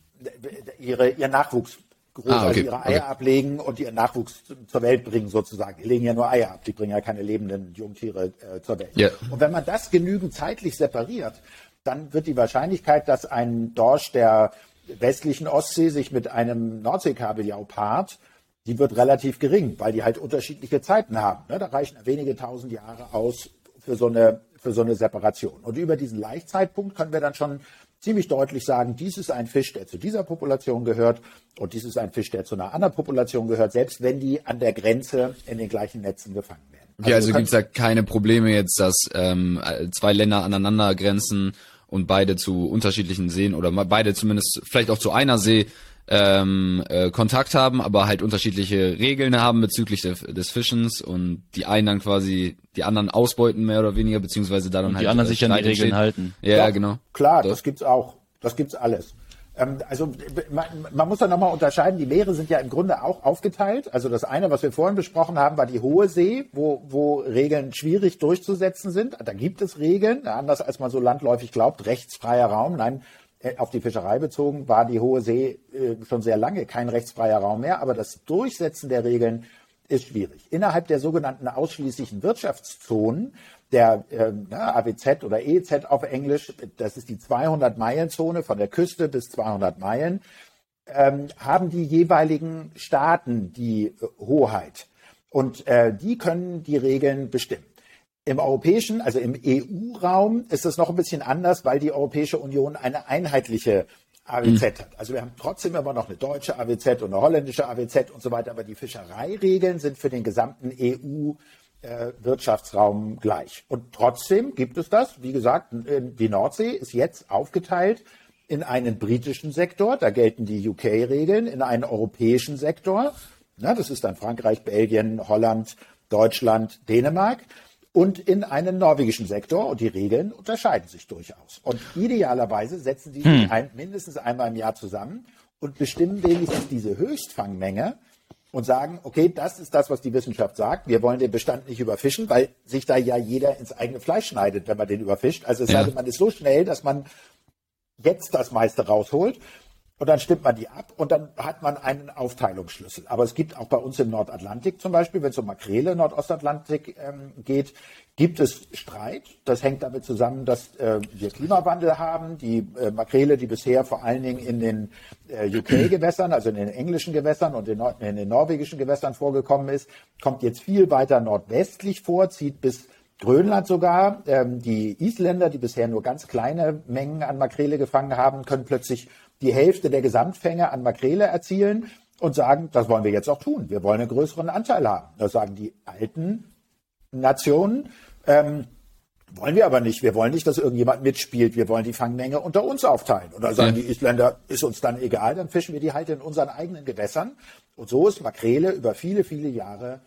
ihre, ihr Nachwuchs groß, Ah, okay, also ihre Eier okay. ablegen und ihren Nachwuchs zur Welt bringen sozusagen. Die legen ja nur Eier ab, die bringen ja keine lebenden Jungtiere äh, zur Welt. Ja. Und wenn man das genügend zeitlich separiert, dann wird die Wahrscheinlichkeit, dass ein Dorsch der westlichen Ostsee sich mit einem Nordseekabeljau paart, die wird relativ gering, weil die halt unterschiedliche Zeiten haben. Ne? Da reichen wenige tausend Jahre aus für so eine, für so eine Separation. Und über diesen Laichzeitpunkt können wir dann schon ziemlich deutlich sagen, dies ist ein Fisch, der zu dieser Population gehört und dies ist ein Fisch, der zu einer anderen Population gehört, selbst wenn die an der Grenze in den gleichen Netzen gefangen werden. Okay, also wir können- gibt's da keine Probleme jetzt, dass ähm, zwei Länder aneinander grenzen und beide zu unterschiedlichen Seen oder beide zumindest vielleicht auch zu einer See ähm, äh, Kontakt haben, aber halt unterschiedliche Regeln haben bezüglich der, des Fischens und die einen dann quasi die anderen ausbeuten mehr oder weniger, beziehungsweise da dann halt die anderen äh, sich an die Regeln entsteht. halten. Ja, Doch, genau. Klar, Doch. das gibt's auch. Das gibt's alles. Ähm, also man, man muss da nochmal unterscheiden, die Meere sind ja im Grunde auch aufgeteilt. Also das eine, was wir vorhin besprochen haben, war die hohe See, wo, wo Regeln schwierig durchzusetzen sind. Da gibt es Regeln, anders als man so landläufig glaubt, rechtsfreier Raum. Nein, äh, auf die Fischerei bezogen war die hohe See äh, schon sehr lange kein rechtsfreier Raum mehr. Aber das Durchsetzen der Regeln ist schwierig. Innerhalb der sogenannten ausschließlichen Wirtschaftszonen, der na, AWZ oder EZ auf Englisch, das ist die 200-Meilen-Zone von der Küste bis 200 Meilen, ähm, haben die jeweiligen Staaten die äh, Hoheit. Und äh, die können die Regeln bestimmen. Im europäischen, also im EU-Raum ist es noch ein bisschen anders, weil die Europäische Union eine einheitliche AWZ hat. Also wir haben trotzdem immer noch eine deutsche AWZ und eine holländische AWZ und so weiter, aber die Fischereiregeln sind für den gesamten EU-Wirtschaftsraum gleich. Und trotzdem gibt es das, wie gesagt, die Nordsee ist jetzt aufgeteilt in einen britischen Sektor, da gelten die UK-Regeln, in einen europäischen Sektor, na, das ist dann Frankreich, Belgien, Holland, Deutschland, Dänemark und in einen norwegischen Sektor und die Regeln unterscheiden sich durchaus. Und idealerweise setzen die sich ein, mindestens einmal im Jahr zusammen und bestimmen wenigstens diese Höchstfangmenge und sagen, okay, das ist das, was die Wissenschaft sagt. Wir wollen den Bestand nicht überfischen, weil sich da ja jeder ins eigene Fleisch schneidet, wenn man den überfischt. Also es Ja. denn, man ist so schnell, dass man jetzt das meiste rausholt. Und dann stimmt man die ab und dann hat man einen Aufteilungsschlüssel. Aber es gibt auch bei uns im Nordatlantik zum Beispiel, wenn es um Makrele Nordostatlantik ähm, geht, gibt es Streit. Das hängt damit zusammen, dass äh, wir Klimawandel haben. Die äh, Makrele, die bisher vor allen Dingen in den äh, UK-Gewässern, also in den englischen Gewässern und in, in den norwegischen Gewässern vorgekommen ist, kommt jetzt viel weiter nordwestlich vor, zieht bis Grönland sogar. Ähm, die Isländer, die bisher nur ganz kleine Mengen an Makrele gefangen haben, können plötzlich die Hälfte der Gesamtfänge an Makrele erzielen und sagen, das wollen wir jetzt auch tun. Wir wollen einen größeren Anteil haben. Das sagen die alten Nationen. Ähm, wollen wir aber nicht. Wir wollen nicht, dass irgendjemand mitspielt. Wir wollen die Fangmenge unter uns aufteilen. Und da sagen Ja. die Isländer, ist uns dann egal, dann fischen wir die halt in unseren eigenen Gewässern. Und so ist Makrele über viele, viele Jahre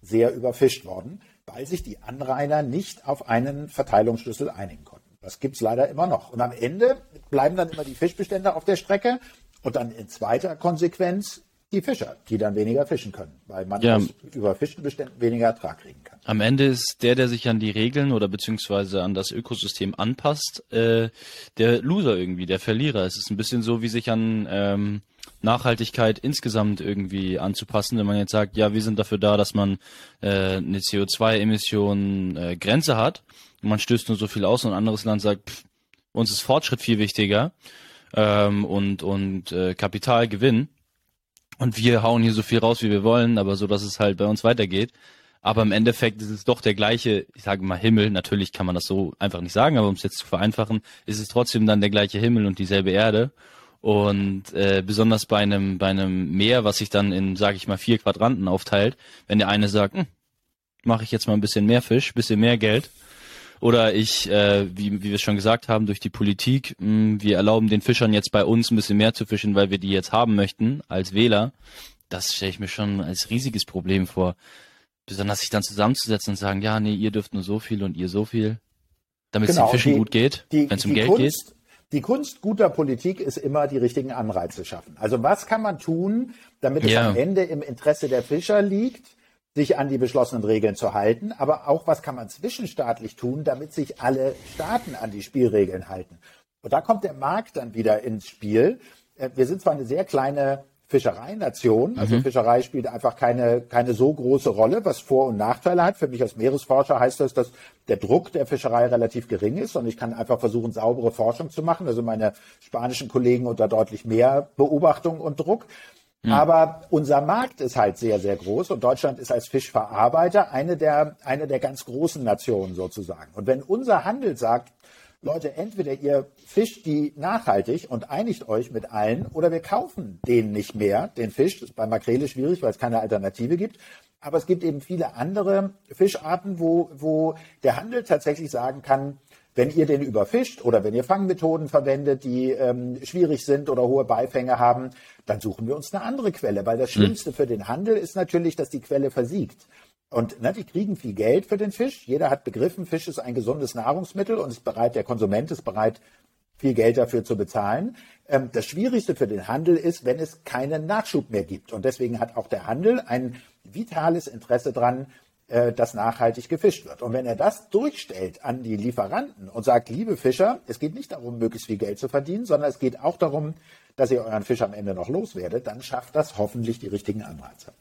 sehr überfischt worden, weil sich die Anrainer nicht auf einen Verteilungsschlüssel einigen konnten. Das gibt's leider immer noch. Und am Ende bleiben dann immer die Fischbestände auf der Strecke und dann in zweiter Konsequenz die Fischer, die dann weniger fischen können, weil man Ja. aus überfischten Beständen weniger Ertrag kriegen kann. Am Ende ist der, der sich an die Regeln oder beziehungsweise an das Ökosystem anpasst, äh, der Loser irgendwie, der Verlierer. Es ist ein bisschen so, wie sich an ähm, Nachhaltigkeit insgesamt irgendwie anzupassen, wenn man jetzt sagt, ja, wir sind dafür da, dass man äh, eine CO2-Emission äh, Grenze hat und man stößt nur so viel aus und ein anderes Land sagt, pff, uns ist Fortschritt viel wichtiger ähm, und und äh, Kapitalgewinn und wir hauen hier so viel raus, wie wir wollen, aber so, dass es halt bei uns weitergeht. Aber im Endeffekt ist es doch der gleiche, ich sage mal Himmel, natürlich kann man das so einfach nicht sagen, aber um es jetzt zu vereinfachen, ist es trotzdem dann der gleiche Himmel und dieselbe Erde. Und äh, besonders bei einem, bei einem Meer, was sich dann in, sage ich mal, vier Quadranten aufteilt, wenn der eine sagt, hm, mache ich jetzt mal ein bisschen mehr Fisch, bisschen mehr Geld, Oder ich, äh, wie, wie wir es schon gesagt haben, durch die Politik, mh, wir erlauben den Fischern jetzt bei uns ein bisschen mehr zu fischen, weil wir die jetzt haben möchten als Wähler. Das stelle ich mir schon als riesiges Problem vor. Besonders sich dann zusammenzusetzen und sagen, ja, nee, ihr dürft nur so viel und ihr so viel. Damit Genau, es den Fischen die- gut geht, wenn es um Geld Kunst, geht. Die Kunst guter Politik ist immer, die richtigen Anreize schaffen. Also was kann man tun, damit es Ja. am Ende im Interesse der Fischer liegt, sich an die beschlossenen Regeln zu halten, aber auch was kann man zwischenstaatlich tun, damit sich alle Staaten an die Spielregeln halten. Und da kommt der Markt dann wieder ins Spiel. Äh, Wir sind zwar eine sehr kleine Fischereination, also Fischerei spielt einfach keine, keine so große Rolle, was Vor- und Nachteile hat. Für mich als Meeresforscher heißt das, dass der Druck der Fischerei relativ gering ist und ich kann einfach versuchen, saubere Forschung zu machen. Also meine spanischen Kollegen unter deutlich mehr Beobachtung und Druck. Aber unser Markt ist halt sehr, sehr groß und Deutschland ist als Fischverarbeiter eine der, eine der ganz großen Nationen sozusagen. Und wenn unser Handel sagt, Leute, entweder ihr fischt die nachhaltig und einigt euch mit allen oder wir kaufen den nicht mehr, den Fisch. Das ist bei Makrele schwierig, weil es keine Alternative gibt. Aber es gibt eben viele andere Fischarten, wo, wo der Handel tatsächlich sagen kann, wenn ihr den überfischt oder wenn ihr Fangmethoden verwendet, die ähm, schwierig sind oder hohe Beifänge haben, dann suchen wir uns eine andere Quelle. Weil das Schlimmste für den Handel ist natürlich, dass die Quelle versiegt. Und ne, die kriegen viel Geld für den Fisch. Jeder hat begriffen, Fisch ist ein gesundes Nahrungsmittel und ist bereit, der Konsument ist bereit, viel Geld dafür zu bezahlen. Ähm, das Schwierigste für den Handel ist, wenn es keinen Nachschub mehr gibt. Und deswegen hat auch der Handel ein vitales Interesse dran, äh, dass nachhaltig gefischt wird. Und wenn er das durchstellt an die Lieferanten und sagt, liebe Fischer, es geht nicht darum, möglichst viel Geld zu verdienen, sondern es geht auch darum, dass ihr euren Fisch am Ende noch loswerdet, dann schafft das hoffentlich die richtigen Anreize.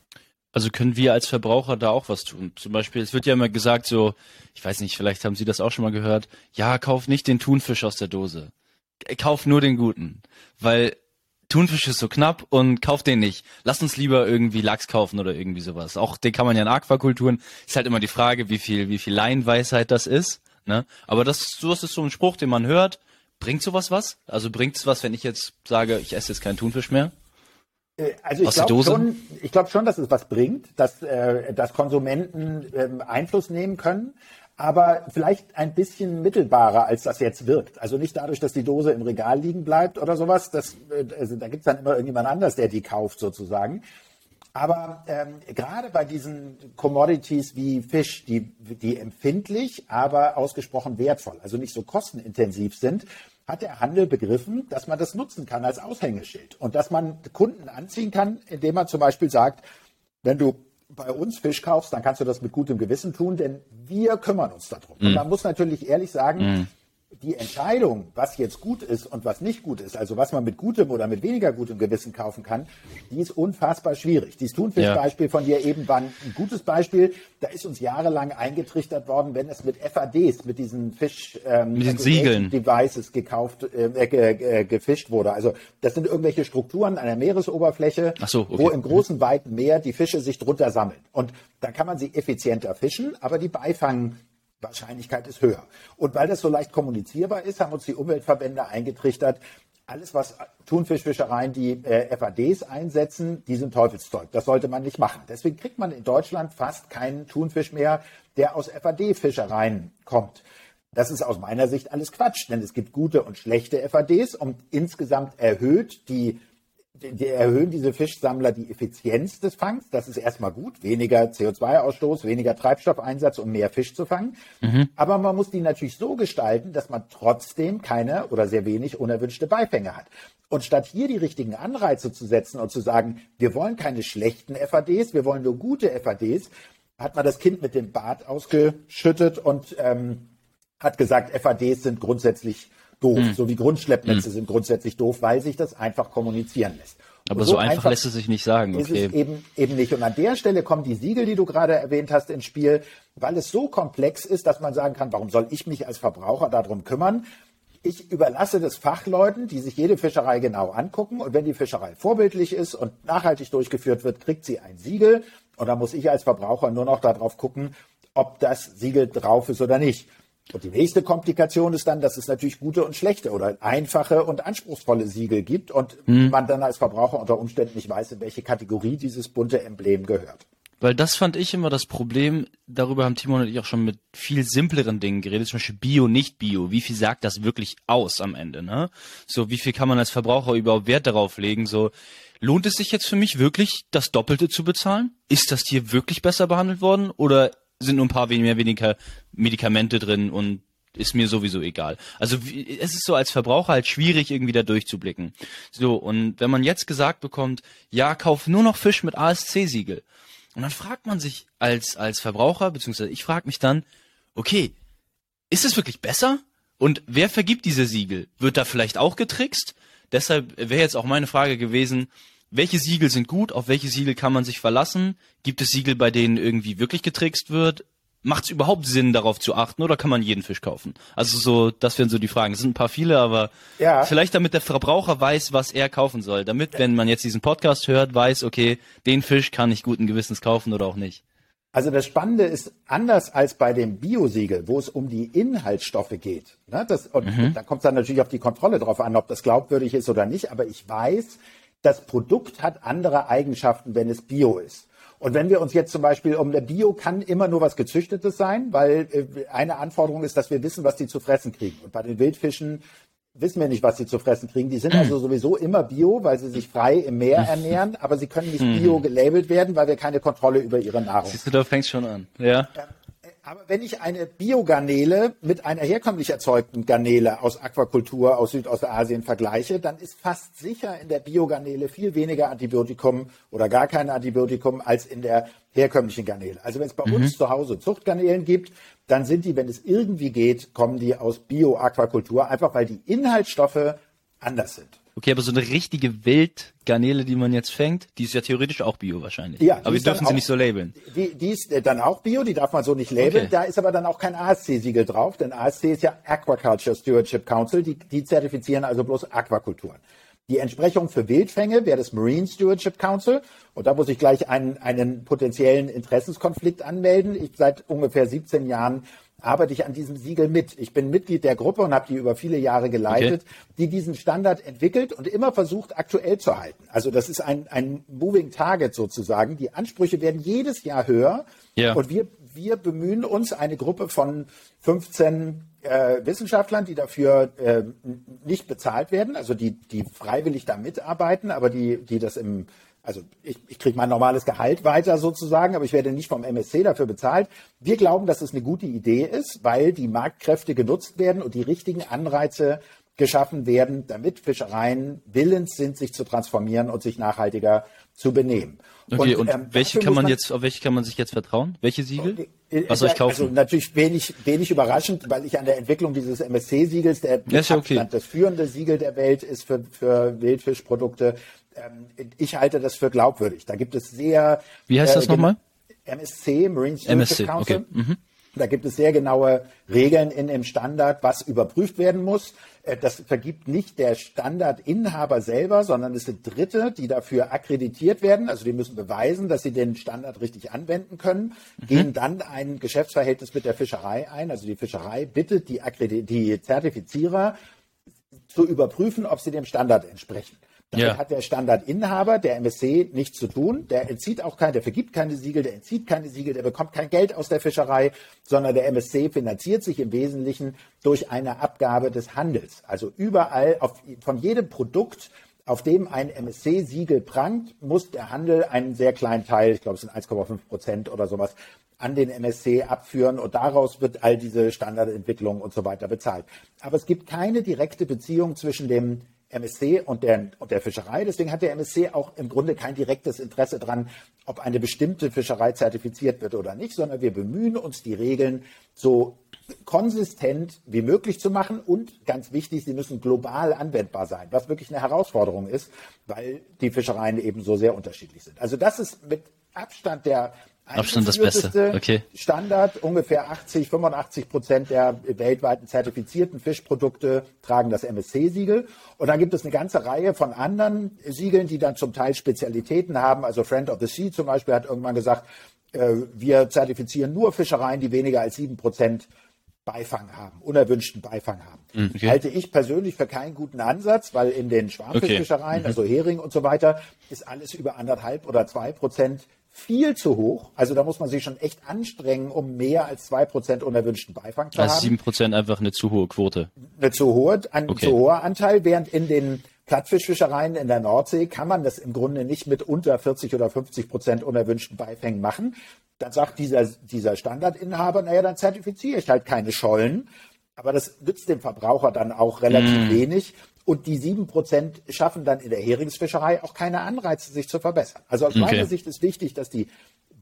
Also können wir als Verbraucher da auch was tun? Zum Beispiel, es wird ja immer gesagt so, ich weiß nicht, vielleicht haben Sie das auch schon mal gehört, ja, kauf nicht den Thunfisch aus der Dose. Kauf nur den guten. Weil Thunfisch ist so knapp und kauf den nicht. Lass uns lieber irgendwie Lachs kaufen oder irgendwie sowas. Auch den kann man ja in Aquakulturen. Ist halt immer die Frage, wie viel, wie viel Laienweisheit das ist. Ne? Aber das, sowas ist so ein Spruch, den man hört. Bringt sowas was? Also bringt es was, wenn ich jetzt sage, ich esse jetzt keinen Thunfisch mehr? Äh, Also ich glaube schon, ich glaube schon, dass es was bringt, dass, äh, dass Konsumenten ähm, Einfluss nehmen können, aber vielleicht ein bisschen mittelbarer, als das jetzt wirkt. Also nicht dadurch, dass die Dose im Regal liegen bleibt oder sowas. Das, äh, also da gibt's dann immer irgendjemand anders, der die kauft sozusagen. Aber ähm, gerade bei diesen Commodities wie Fisch, die, die empfindlich, aber ausgesprochen wertvoll, also nicht so kostenintensiv sind, hat der Handel begriffen, dass man das nutzen kann als Aushängeschild und dass man Kunden anziehen kann, indem man zum Beispiel sagt, wenn du bei uns Fisch kaufst, dann kannst du das mit gutem Gewissen tun, denn wir kümmern uns darum. Und man muss natürlich ehrlich sagen, die Entscheidung, was jetzt gut ist und was nicht gut ist, also was man mit gutem oder mit weniger gutem Gewissen kaufen kann, die ist unfassbar schwierig. Dieses Thunfischbeispiel von dir eben war ein gutes Beispiel. Da ist uns jahrelang eingetrichtert worden, wenn es mit FADs, mit diesen Fisch ähm, Mit den Siegeln. Devices gekauft, äh, ge, ge, gefischt wurde. Also das sind irgendwelche Strukturen an der Meeresoberfläche, so, okay. wo im großen, weiten Meer die Fische sich drunter sammeln. Und dann kann man sie effizienter fischen, aber die Beifangwahrscheinlichkeit ist höher. Und weil das so leicht kommunizierbar ist, haben uns die Umweltverbände eingetrichtert, alles, was Thunfischfischereien, die äh, FADs einsetzen, die sind Teufelszeug. Das sollte man nicht machen. Deswegen kriegt man in Deutschland fast keinen Thunfisch mehr, der aus FAD-Fischereien kommt. Das ist aus meiner Sicht alles Quatsch, denn es gibt gute und schlechte FADs und insgesamt erhöht die die erhöhen diese Fischsammler die Effizienz des Fangs. Das ist erstmal gut. Weniger CO2-Ausstoß, weniger Treibstoffeinsatz, um mehr Fisch zu fangen. Aber man muss die natürlich so gestalten, dass man trotzdem keine oder sehr wenig unerwünschte Beifänge hat. Und statt hier die richtigen Anreize zu setzen und zu sagen, wir wollen keine schlechten FADs, wir wollen nur gute FADs, hat man das Kind mit dem Bad ausgeschüttet und ähm, hat gesagt, FADs sind grundsätzlich doof, Hm. so wie Grundschleppnetze sind grundsätzlich doof, weil sich das einfach kommunizieren lässt. Aber Und so, einfach, lässt es sich nicht sagen. ist Okay. es eben, eben nicht. Und an der Stelle kommen die Siegel, die du gerade erwähnt hast, ins Spiel, weil es so komplex ist, dass man sagen kann, warum soll ich mich als Verbraucher darum kümmern? Ich überlasse das Fachleuten, die sich jede Fischerei genau angucken. Und wenn die Fischerei vorbildlich ist und nachhaltig durchgeführt wird, kriegt sie ein Siegel. Und dann muss ich als Verbraucher nur noch darauf gucken, ob das Siegel drauf ist oder nicht. Und die nächste Komplikation ist dann, dass es natürlich gute und schlechte oder einfache und anspruchsvolle Siegel gibt und man dann als Verbraucher unter Umständen nicht weiß, in welche Kategorie dieses bunte Emblem gehört. Weil das fand ich immer das Problem, darüber haben Timon und ich auch schon mit viel simpleren Dingen geredet, zum Beispiel Bio, nicht Bio. Wie viel sagt das wirklich aus am Ende, ne? So, wie viel kann man als Verbraucher überhaupt Wert darauf legen? So, lohnt es sich jetzt für mich wirklich, das Doppelte zu bezahlen? Ist das Tier wirklich besser behandelt worden? Oder sind nur ein paar mehr weniger Medikamente drin und ist mir sowieso egal. Also es ist so als Verbraucher halt schwierig irgendwie da durchzublicken. So und wenn man jetzt gesagt bekommt, ja, kauf nur noch Fisch mit ASC-Siegel. Und dann fragt man sich als als Verbraucher beziehungsweise ich frage mich dann, okay, ist es wirklich besser? Und wer vergibt diese Siegel? Wird da vielleicht auch getrickst? Deshalb wäre jetzt auch meine Frage gewesen, welche Siegel sind gut, auf welche Siegel kann man sich verlassen? Gibt es Siegel, bei denen irgendwie wirklich getrickst wird? Macht es überhaupt Sinn, darauf zu achten oder kann man jeden Fisch kaufen? Also so, das wären so die Fragen. Es sind ein paar viele, aber ja. vielleicht damit der Verbraucher weiß, was er kaufen soll. Damit, wenn man jetzt diesen Podcast hört, weiß, okay, den Fisch kann ich guten Gewissens kaufen oder auch nicht. Also das Spannende ist, anders als bei dem Biosiegel, wo es um die Inhaltsstoffe geht. Ne, das, und mhm. da kommt es dann natürlich auf die Kontrolle drauf an, ob das glaubwürdig ist oder nicht. Aber ich weiß, das Produkt hat andere Eigenschaften, wenn es Bio ist. Und wenn wir uns jetzt zum Beispiel um der Bio kann immer nur was gezüchtetes sein, weil äh, eine Anforderung ist, dass wir wissen, was die zu fressen kriegen. Und bei den Wildfischen wissen wir nicht, was sie zu fressen kriegen. Die sind also sowieso immer Bio, weil sie sich frei im Meer ernähren, aber sie können nicht hm. Bio gelabelt werden, weil wir keine Kontrolle über ihre Nahrung haben. Siehst du, da fängst schon an. Ja. Aber wenn ich eine Biogarnele mit einer herkömmlich erzeugten Garnele aus Aquakultur aus Südostasien vergleiche, dann ist fast sicher in der Biogarnele viel weniger Antibiotikum oder gar kein Antibiotikum als in der herkömmlichen Garnele. Also wenn es bei mhm. uns zu Hause Zuchtgarnelen gibt, dann sind die, wenn es irgendwie geht, kommen die aus Bio-Aquakultur, einfach weil die Inhaltsstoffe anders sind. Okay, aber so eine richtige Wildgarnele, die man jetzt fängt, die ist ja theoretisch auch Bio wahrscheinlich. Ja, aber wir dürfen sie nicht so labeln. Die, die ist dann auch Bio, die darf man so nicht labeln. Okay. Da ist aber dann auch kein ASC-Siegel drauf, denn ASC ist ja Aquaculture Stewardship Council, die, die zertifizieren also bloß Aquakulturen. Die Entsprechung für Wildfänge wäre das Marine Stewardship Council. Und da muss ich gleich einen, einen potenziellen Interessenskonflikt anmelden. Ich seit ungefähr 17 Jahren arbeite ich an diesem Siegel mit. Ich bin Mitglied der Gruppe und habe die über viele Jahre geleitet, okay. die diesen Standard entwickelt und immer versucht, aktuell zu halten. Also das ist ein, ein Moving Target sozusagen. Die Ansprüche werden jedes Jahr höher ja. und wir, wir bemühen uns, eine Gruppe von 15 äh, Wissenschaftlern, die dafür äh, nicht bezahlt werden, also die, die freiwillig da mitarbeiten, aber die, die das im also ich, ich kriege mein normales Gehalt weiter sozusagen, aber ich werde nicht vom MSC dafür bezahlt. Wir glauben, dass es eine gute Idee ist, weil die Marktkräfte genutzt werden und die richtigen Anreize geschaffen werden, damit Fischereien willens sind, sich zu transformieren und sich nachhaltiger zu benehmen. Okay, und, und ähm, welche kann man, man, jetzt, auf welche kann man sich jetzt vertrauen? Welche Siegel? Äh, Was soll ich kaufen? Also natürlich wenig, wenig überraschend, weil ich an der Entwicklung dieses MSC-Siegels, der ja okay. das führende Siegel der Welt ist für, für Wildfischprodukte, ähm, ich halte das für glaubwürdig. Da gibt es sehr. Wie heißt das äh, nochmal? MSC, Marine Stewardship Council. Okay. Mhm. Da gibt es sehr genaue Regeln in dem Standard, was überprüft werden muss. Äh, das vergibt nicht der Standardinhaber selber, sondern es sind Dritte, die dafür akkreditiert werden. Also die müssen beweisen, dass sie den Standard richtig anwenden können, mhm. gehen dann ein Geschäftsverhältnis mit der Fischerei ein. Also die Fischerei bittet die, die Zertifizierer zu überprüfen, ob sie dem Standard entsprechen. Damit ja. hat der Standardinhaber, der MSC, nichts zu tun. Der entzieht auch keine, der vergibt keine Siegel, der entzieht keine Siegel, der bekommt kein Geld aus der Fischerei, sondern der MSC finanziert sich im Wesentlichen durch eine Abgabe des Handels. Also überall auf, von jedem Produkt, auf dem ein MSC-Siegel prangt, muss der Handel einen sehr kleinen Teil, ich glaube es sind 1,5 Prozent oder sowas, an den MSC abführen und daraus wird all diese Standardentwicklung und so weiter bezahlt. Aber es gibt keine direkte Beziehung zwischen dem MSC und der, und der Fischerei. Deswegen hat der MSC auch im Grunde kein direktes Interesse daran, ob eine bestimmte Fischerei zertifiziert wird oder nicht, sondern wir bemühen uns, die Regeln so konsistent wie möglich zu machen und ganz wichtig, sie müssen global anwendbar sein, was wirklich eine Herausforderung ist, weil die Fischereien eben so sehr unterschiedlich sind. Also das ist mit Abstand der Abstand das Beste. Okay. Standard, ungefähr 80, 85 Prozent der weltweiten zertifizierten Fischprodukte tragen das MSC-Siegel. Und dann gibt es eine ganze Reihe von anderen Siegeln, die dann zum Teil Spezialitäten haben. Also Friend of the Sea zum Beispiel hat irgendwann gesagt, äh, wir zertifizieren nur Fischereien, die weniger als sieben Prozent Beifang haben, unerwünschten Beifang haben. Hm, okay. Halte ich persönlich für keinen guten Ansatz, weil in den Schwarmfischfischereien, okay. mhm. also Hering und so weiter, ist alles über anderthalb oder zwei Prozent viel zu hoch. Also da muss man sich schon echt anstrengen, um mehr als zwei Prozent unerwünschten Beifang zu Also haben. sieben Prozent einfach eine zu hohe Quote. Eine zu hohe, ein Okay. zu hoher Anteil, während in den Plattfischfischereien in der Nordsee kann man das im Grunde nicht mit unter 40 oder 50 Prozent unerwünschten Beifängen machen. Dann sagt dieser, dieser Standardinhaber, naja, dann zertifiziere ich halt keine Schollen. Aber das nützt dem Verbraucher dann auch relativ wenig. Und die sieben Prozent schaffen dann in der Heringsfischerei auch keine Anreize, sich zu verbessern. Also aus Okay. meiner Sicht ist wichtig, dass die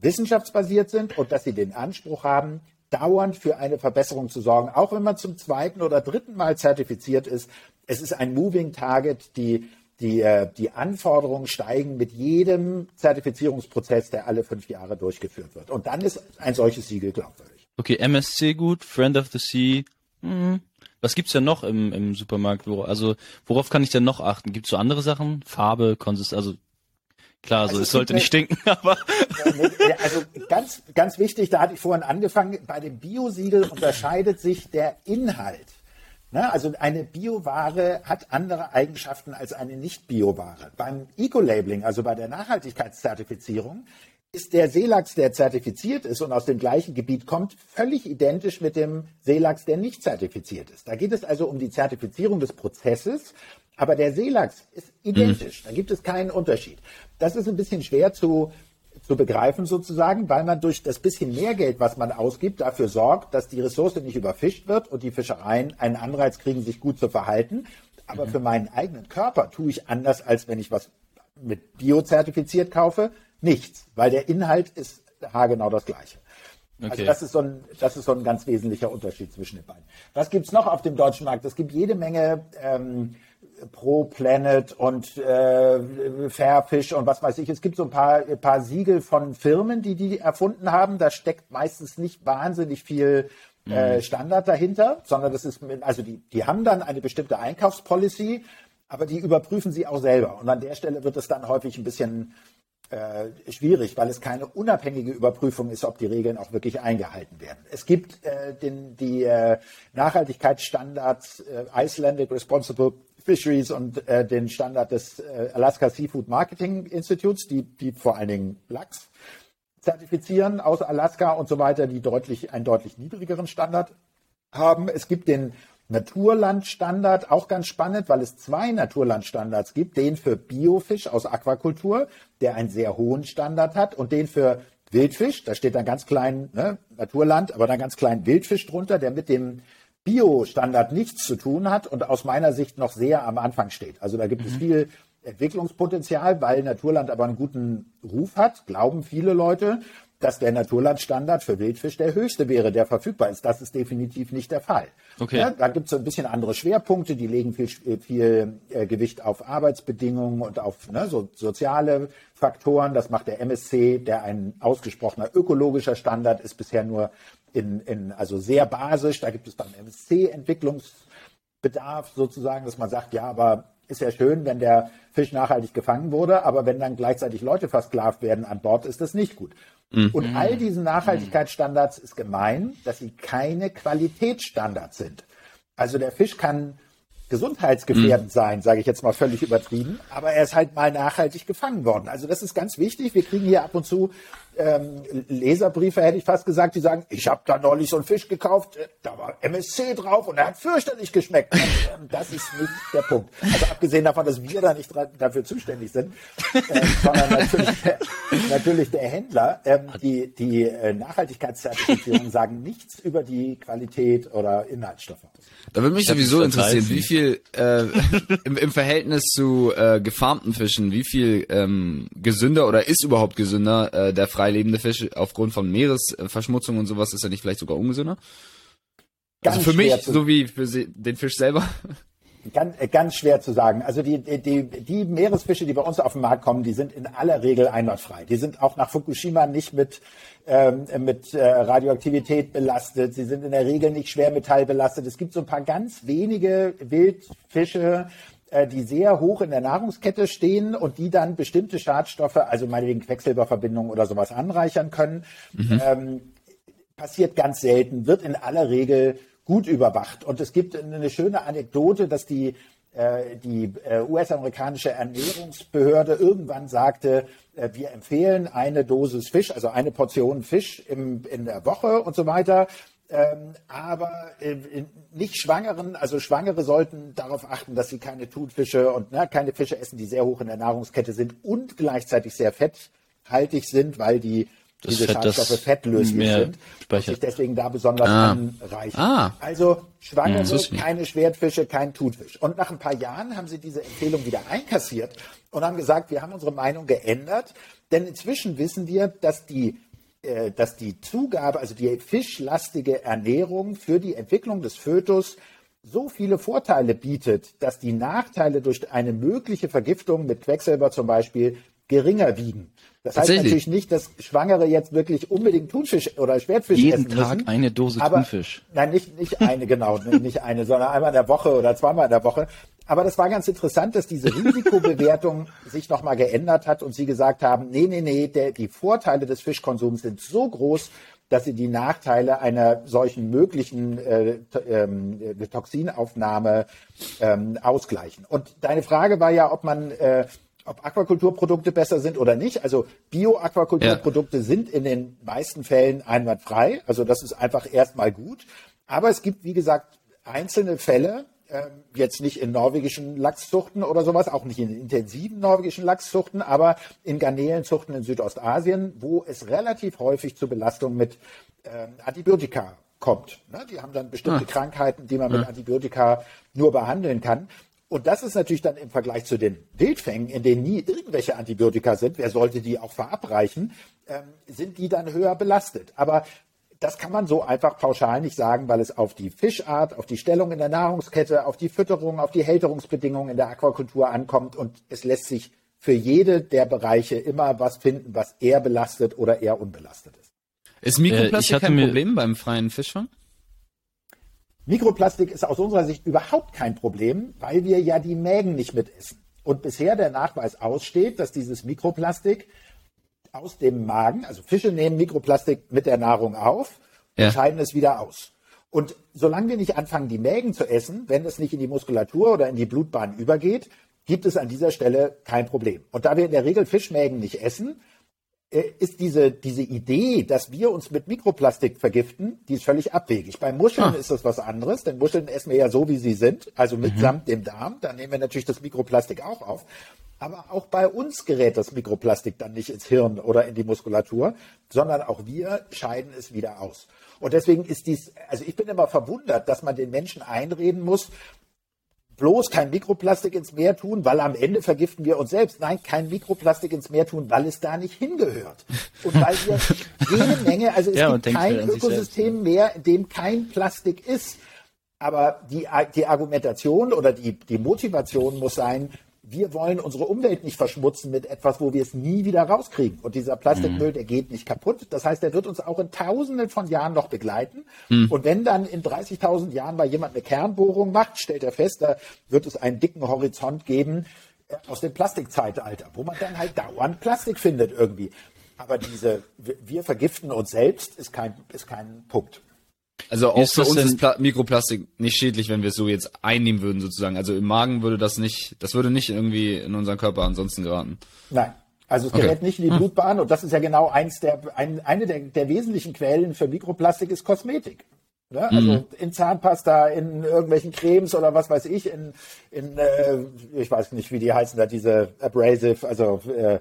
wissenschaftsbasiert sind und dass sie den Anspruch haben, dauernd für eine Verbesserung zu sorgen, auch wenn man zum zweiten oder dritten Mal zertifiziert ist. Es ist ein Moving Target, die, die, äh, die Anforderungen steigen mit jedem Zertifizierungsprozess, der alle fünf Jahre durchgeführt wird. Und dann ist ein solches Siegel glaubwürdig. Okay, MSC gut, Friend of the Sea. Hm. Was gibt's denn noch im, im Supermarkt? Wo, also worauf kann ich denn noch achten? Gibt's so andere Sachen? Farbe, Konsistenz, also klar, Also so es sollte nicht stinken, aber Also ganz, ganz wichtig, da hatte ich vorhin angefangen, bei dem Biosiegel unterscheidet sich der Inhalt. Ne, also eine Bioware hat andere Eigenschaften als eine Nicht-Bioware. Beim Eco-Labeling, also bei der Nachhaltigkeitszertifizierung, ist der Seelachs, der zertifiziert ist und aus dem gleichen Gebiet kommt, völlig identisch mit dem Seelachs, der nicht zertifiziert ist. Da geht es also um die Zertifizierung des Prozesses, aber der Seelachs ist identisch. Da gibt es keinen Unterschied. Das ist ein bisschen schwer zu, zu begreifen sozusagen, weil man durch das bisschen mehr Geld, was man ausgibt, dafür sorgt, dass die Ressource nicht überfischt wird und die Fischereien einen Anreiz kriegen, sich gut zu verhalten. Aber für meinen eigenen Körper tue ich anders, als wenn ich was mit Bio-zertifiziert kaufe, nichts, weil der Inhalt ist haargenau das gleiche. Also Okay. das ist, so ein, das ist so ein ganz wesentlicher Unterschied zwischen den beiden. Was gibt's noch auf dem deutschen Markt? Es gibt jede Menge ähm, Pro Planet und äh, Fairfish und was weiß ich. Es gibt so ein paar, ein paar Siegel von Firmen, die die erfunden haben. Da steckt meistens nicht wahnsinnig viel äh, Standard dahinter, sondern das ist, mit- also die, die haben dann eine bestimmte Einkaufspolicy, aber die überprüfen sie auch selber. Und an der Stelle wird es dann häufig ein bisschen äh, schwierig, weil es keine unabhängige Überprüfung ist, ob die Regeln auch wirklich eingehalten werden. Es gibt äh, den, die äh, Nachhaltigkeitsstandards äh, Icelandic Responsible Fisheries und äh, den Standard des äh, Alaska Seafood Marketing Institutes, die, die vor allen Dingen Lachs zertifizieren aus Alaska und so weiter, die deutlich einen deutlich niedrigeren Standard haben. Es gibt den Naturlandstandard, auch ganz spannend, weil es zwei Naturlandstandards gibt. Den für Biofisch aus Aquakultur, der einen sehr hohen Standard hat, und den für Wildfisch, da steht dann ganz klein ne, Naturland, aber dann ganz klein Wildfisch drunter, der mit dem Bio-Standard nichts zu tun hat und aus meiner Sicht noch sehr am Anfang steht. Also da gibt es viel Entwicklungspotenzial, weil Naturland aber einen guten Ruf hat, glauben viele Leute, dass der Naturlandstandard für Wildfisch der höchste wäre, der verfügbar ist. Das ist definitiv nicht der Fall. Okay. Ja, da gibt es ein bisschen andere Schwerpunkte, die legen viel, viel äh, Gewicht auf Arbeitsbedingungen und auf ne, so, soziale Faktoren. Das macht der MSC, der ein ausgesprochener ökologischer Standard ist, bisher nur in, in also sehr basisch. Da gibt es beim MSC Entwicklungsbedarf sozusagen, dass man sagt, ja, aber ist ja schön, wenn der Fisch nachhaltig gefangen wurde, aber wenn dann gleichzeitig Leute versklavt werden an Bord, ist das nicht gut. Und all diesen Nachhaltigkeitsstandards ist gemein, dass sie keine Qualitätsstandards sind. Also der Fisch kann gesundheitsgefährdend sein, sage ich jetzt mal völlig übertrieben, aber er ist halt mal nachhaltig gefangen worden. Also das ist ganz wichtig. Wir kriegen hier ab und zu ähm, Leserbriefe, hätte ich fast gesagt, die sagen, ich habe da neulich so einen Fisch gekauft, äh, da war MSC drauf und er hat fürchterlich geschmeckt. Und, ähm, das ist nicht der Punkt. Also abgesehen davon, dass wir da nicht dafür zuständig sind, äh, sondern natürlich der, natürlich der Händler. Ähm, die die äh, Nachhaltigkeitszertifizierungen sagen nichts über die Qualität oder Inhaltsstoffe aus. Da würde mich sowieso interessieren, wie viel äh, im, im Verhältnis zu äh, gefarmten Fischen, wie viel ähm, gesünder oder ist überhaupt gesünder äh, der freilebende Fisch aufgrund von Meeresverschmutzung und sowas, ist er nicht vielleicht sogar ungesünder? Ganz also für mich, zu- so wie für den Fisch selber. Ganz, äh, ganz schwer zu sagen. Also die, die, die, Meeresfische, die bei uns auf den Markt kommen, die sind in aller Regel einwandfrei. Die sind auch nach Fukushima nicht mit, ähm, mit äh, Radioaktivität belastet. Sie sind in der Regel nicht schwermetallbelastet. Es gibt so ein paar ganz wenige Wildfische, die sehr hoch in der Nahrungskette stehen und die dann bestimmte Schadstoffe, also meinetwegen Quecksilberverbindungen oder sowas anreichern können. Ähm, passiert ganz selten, wird in aller Regel gut überwacht. Und es gibt eine schöne Anekdote, dass die äh, die äh, US-amerikanische Ernährungsbehörde irgendwann sagte, äh, wir empfehlen eine Dosis Fisch, also eine Portion Fisch im, in der Woche und so weiter. Ähm, aber äh, nicht Schwangeren, also Schwangere sollten darauf achten, dass sie keine Thunfische und ne, keine Fische essen, die sehr hoch in der Nahrungskette sind und gleichzeitig sehr fetthaltig sind, weil die Das diese Fett, Schadstoffe fettlöslich sind und speichert. sich deswegen da besonders Ah. anreichen. Ah. Also Schwangere, nicht. keine Schwertfische, kein Thunfisch. Und nach ein paar Jahren haben sie diese Empfehlung wieder einkassiert und haben gesagt, wir haben unsere Meinung geändert, denn inzwischen wissen wir, dass die äh, dass die Zugabe, also die fischlastige Ernährung für die Entwicklung des Fötus so viele Vorteile bietet, dass die Nachteile durch eine mögliche Vergiftung mit Quecksilber zum Beispiel geringer wiegen. Das heißt natürlich nicht, dass Schwangere jetzt wirklich unbedingt Thunfisch oder Schwertfisch Jeden essen Tag müssen, eine Dose aber, Thunfisch. Nein, nicht, nicht eine, genau, nicht eine, sondern einmal in der Woche oder zweimal in der Woche. Aber das war ganz interessant, dass diese Risikobewertung sich nochmal geändert hat und sie gesagt haben, nee, nee, nee, der, die Vorteile des Fischkonsums sind so groß, dass sie die Nachteile einer solchen möglichen äh, ähm, äh, Toxinaufnahme ähm, ausgleichen. Und deine Frage war ja, ob man äh, ob Aquakulturprodukte besser sind oder nicht. Also Bio-Aquakulturprodukte sind in den meisten Fällen einwandfrei. Also das ist einfach erstmal gut. Aber es gibt, wie gesagt, einzelne Fälle, ähm, jetzt nicht in norwegischen Lachszuchten oder sowas, auch nicht in intensiven norwegischen Lachszuchten, aber in Garnelenzuchten in Südostasien, wo es relativ häufig zu Belastungen mit ähm, Antibiotika kommt. Ne? Die haben dann bestimmte Krankheiten, die man mit Antibiotika nur behandeln kann. Und das ist natürlich dann im Vergleich zu den Wildfängen, in denen nie irgendwelche Antibiotika sind, wer sollte die auch verabreichen, ähm, sind die dann höher belastet. Aber das kann man so einfach pauschal nicht sagen, weil es auf die Fischart, auf die Stellung in der Nahrungskette, auf die Fütterung, auf die Hälterungsbedingungen in der Aquakultur ankommt und es lässt sich für jede der Bereiche immer was finden, was eher belastet oder eher unbelastet ist. Ist Äh, ich Mikroplastik hatte kein Problem beim freien Fischfang? Mikroplastik ist aus unserer Sicht überhaupt kein Problem, weil wir ja die Mägen nicht mitessen. Und bisher der Nachweis aussteht, dass dieses Mikroplastik aus dem Magen, also Fische nehmen Mikroplastik mit der Nahrung auf Ja. und scheiden es wieder aus. Und solange wir nicht anfangen, die Mägen zu essen, wenn es nicht in die Muskulatur oder in die Blutbahn übergeht, gibt es an dieser Stelle kein Problem. Und da wir in der Regel Fischmägen nicht essen, ist diese, diese Idee, dass wir uns mit Mikroplastik vergiften, die ist völlig abwegig. Bei Muscheln ist das was anderes, denn Muscheln essen wir ja so, wie sie sind, also mitsamt dem Darm. Da nehmen wir natürlich das Mikroplastik auch auf. Aber auch bei uns gerät das Mikroplastik dann nicht ins Hirn oder in die Muskulatur, sondern auch wir scheiden es wieder aus. Und deswegen ist dies, also ich bin immer verwundert, dass man den Menschen einreden muss, bloß kein Mikroplastik ins Meer tun, weil am Ende vergiften wir uns selbst. Nein, kein Mikroplastik ins Meer tun, weil es da nicht hingehört. Und weil wir jede Menge, also es Ja, gibt kein wieder an sich Ökosystem mehr, in dem kein Plastik ist. Aber die, die Argumentation oder die, die Motivation muss sein, wir wollen unsere Umwelt nicht verschmutzen mit etwas, wo wir es nie wieder rauskriegen. Und dieser Plastikmüll, der geht nicht kaputt. Das heißt, der wird uns auch in Tausenden von Jahren noch begleiten. Und wenn dann in 30.000 Jahren mal jemand eine Kernbohrung macht, stellt er fest, da wird es einen dicken Horizont geben äh, aus dem Plastikzeitalter, wo man dann halt dauernd Plastik findet irgendwie. Aber diese, wir- wir vergiften uns selbst, ist kein, ist kein Punkt. Also auch Ist für uns ist Pla Mikroplastik nicht schädlich, wenn wir es so jetzt einnehmen würden sozusagen. Also im Magen würde das nicht, das würde nicht irgendwie in unseren Körper ansonsten geraten. Nein. Also es Okay. gerät nicht in die Blutbahn und das ist ja genau eins der, ein, eine der, der wesentlichen Quellen für Mikroplastik ist Kosmetik. Ne? Also in Zahnpasta, in irgendwelchen Cremes oder was weiß ich, in, in äh, ich weiß nicht, wie die heißen da, diese Abrasive, also äh,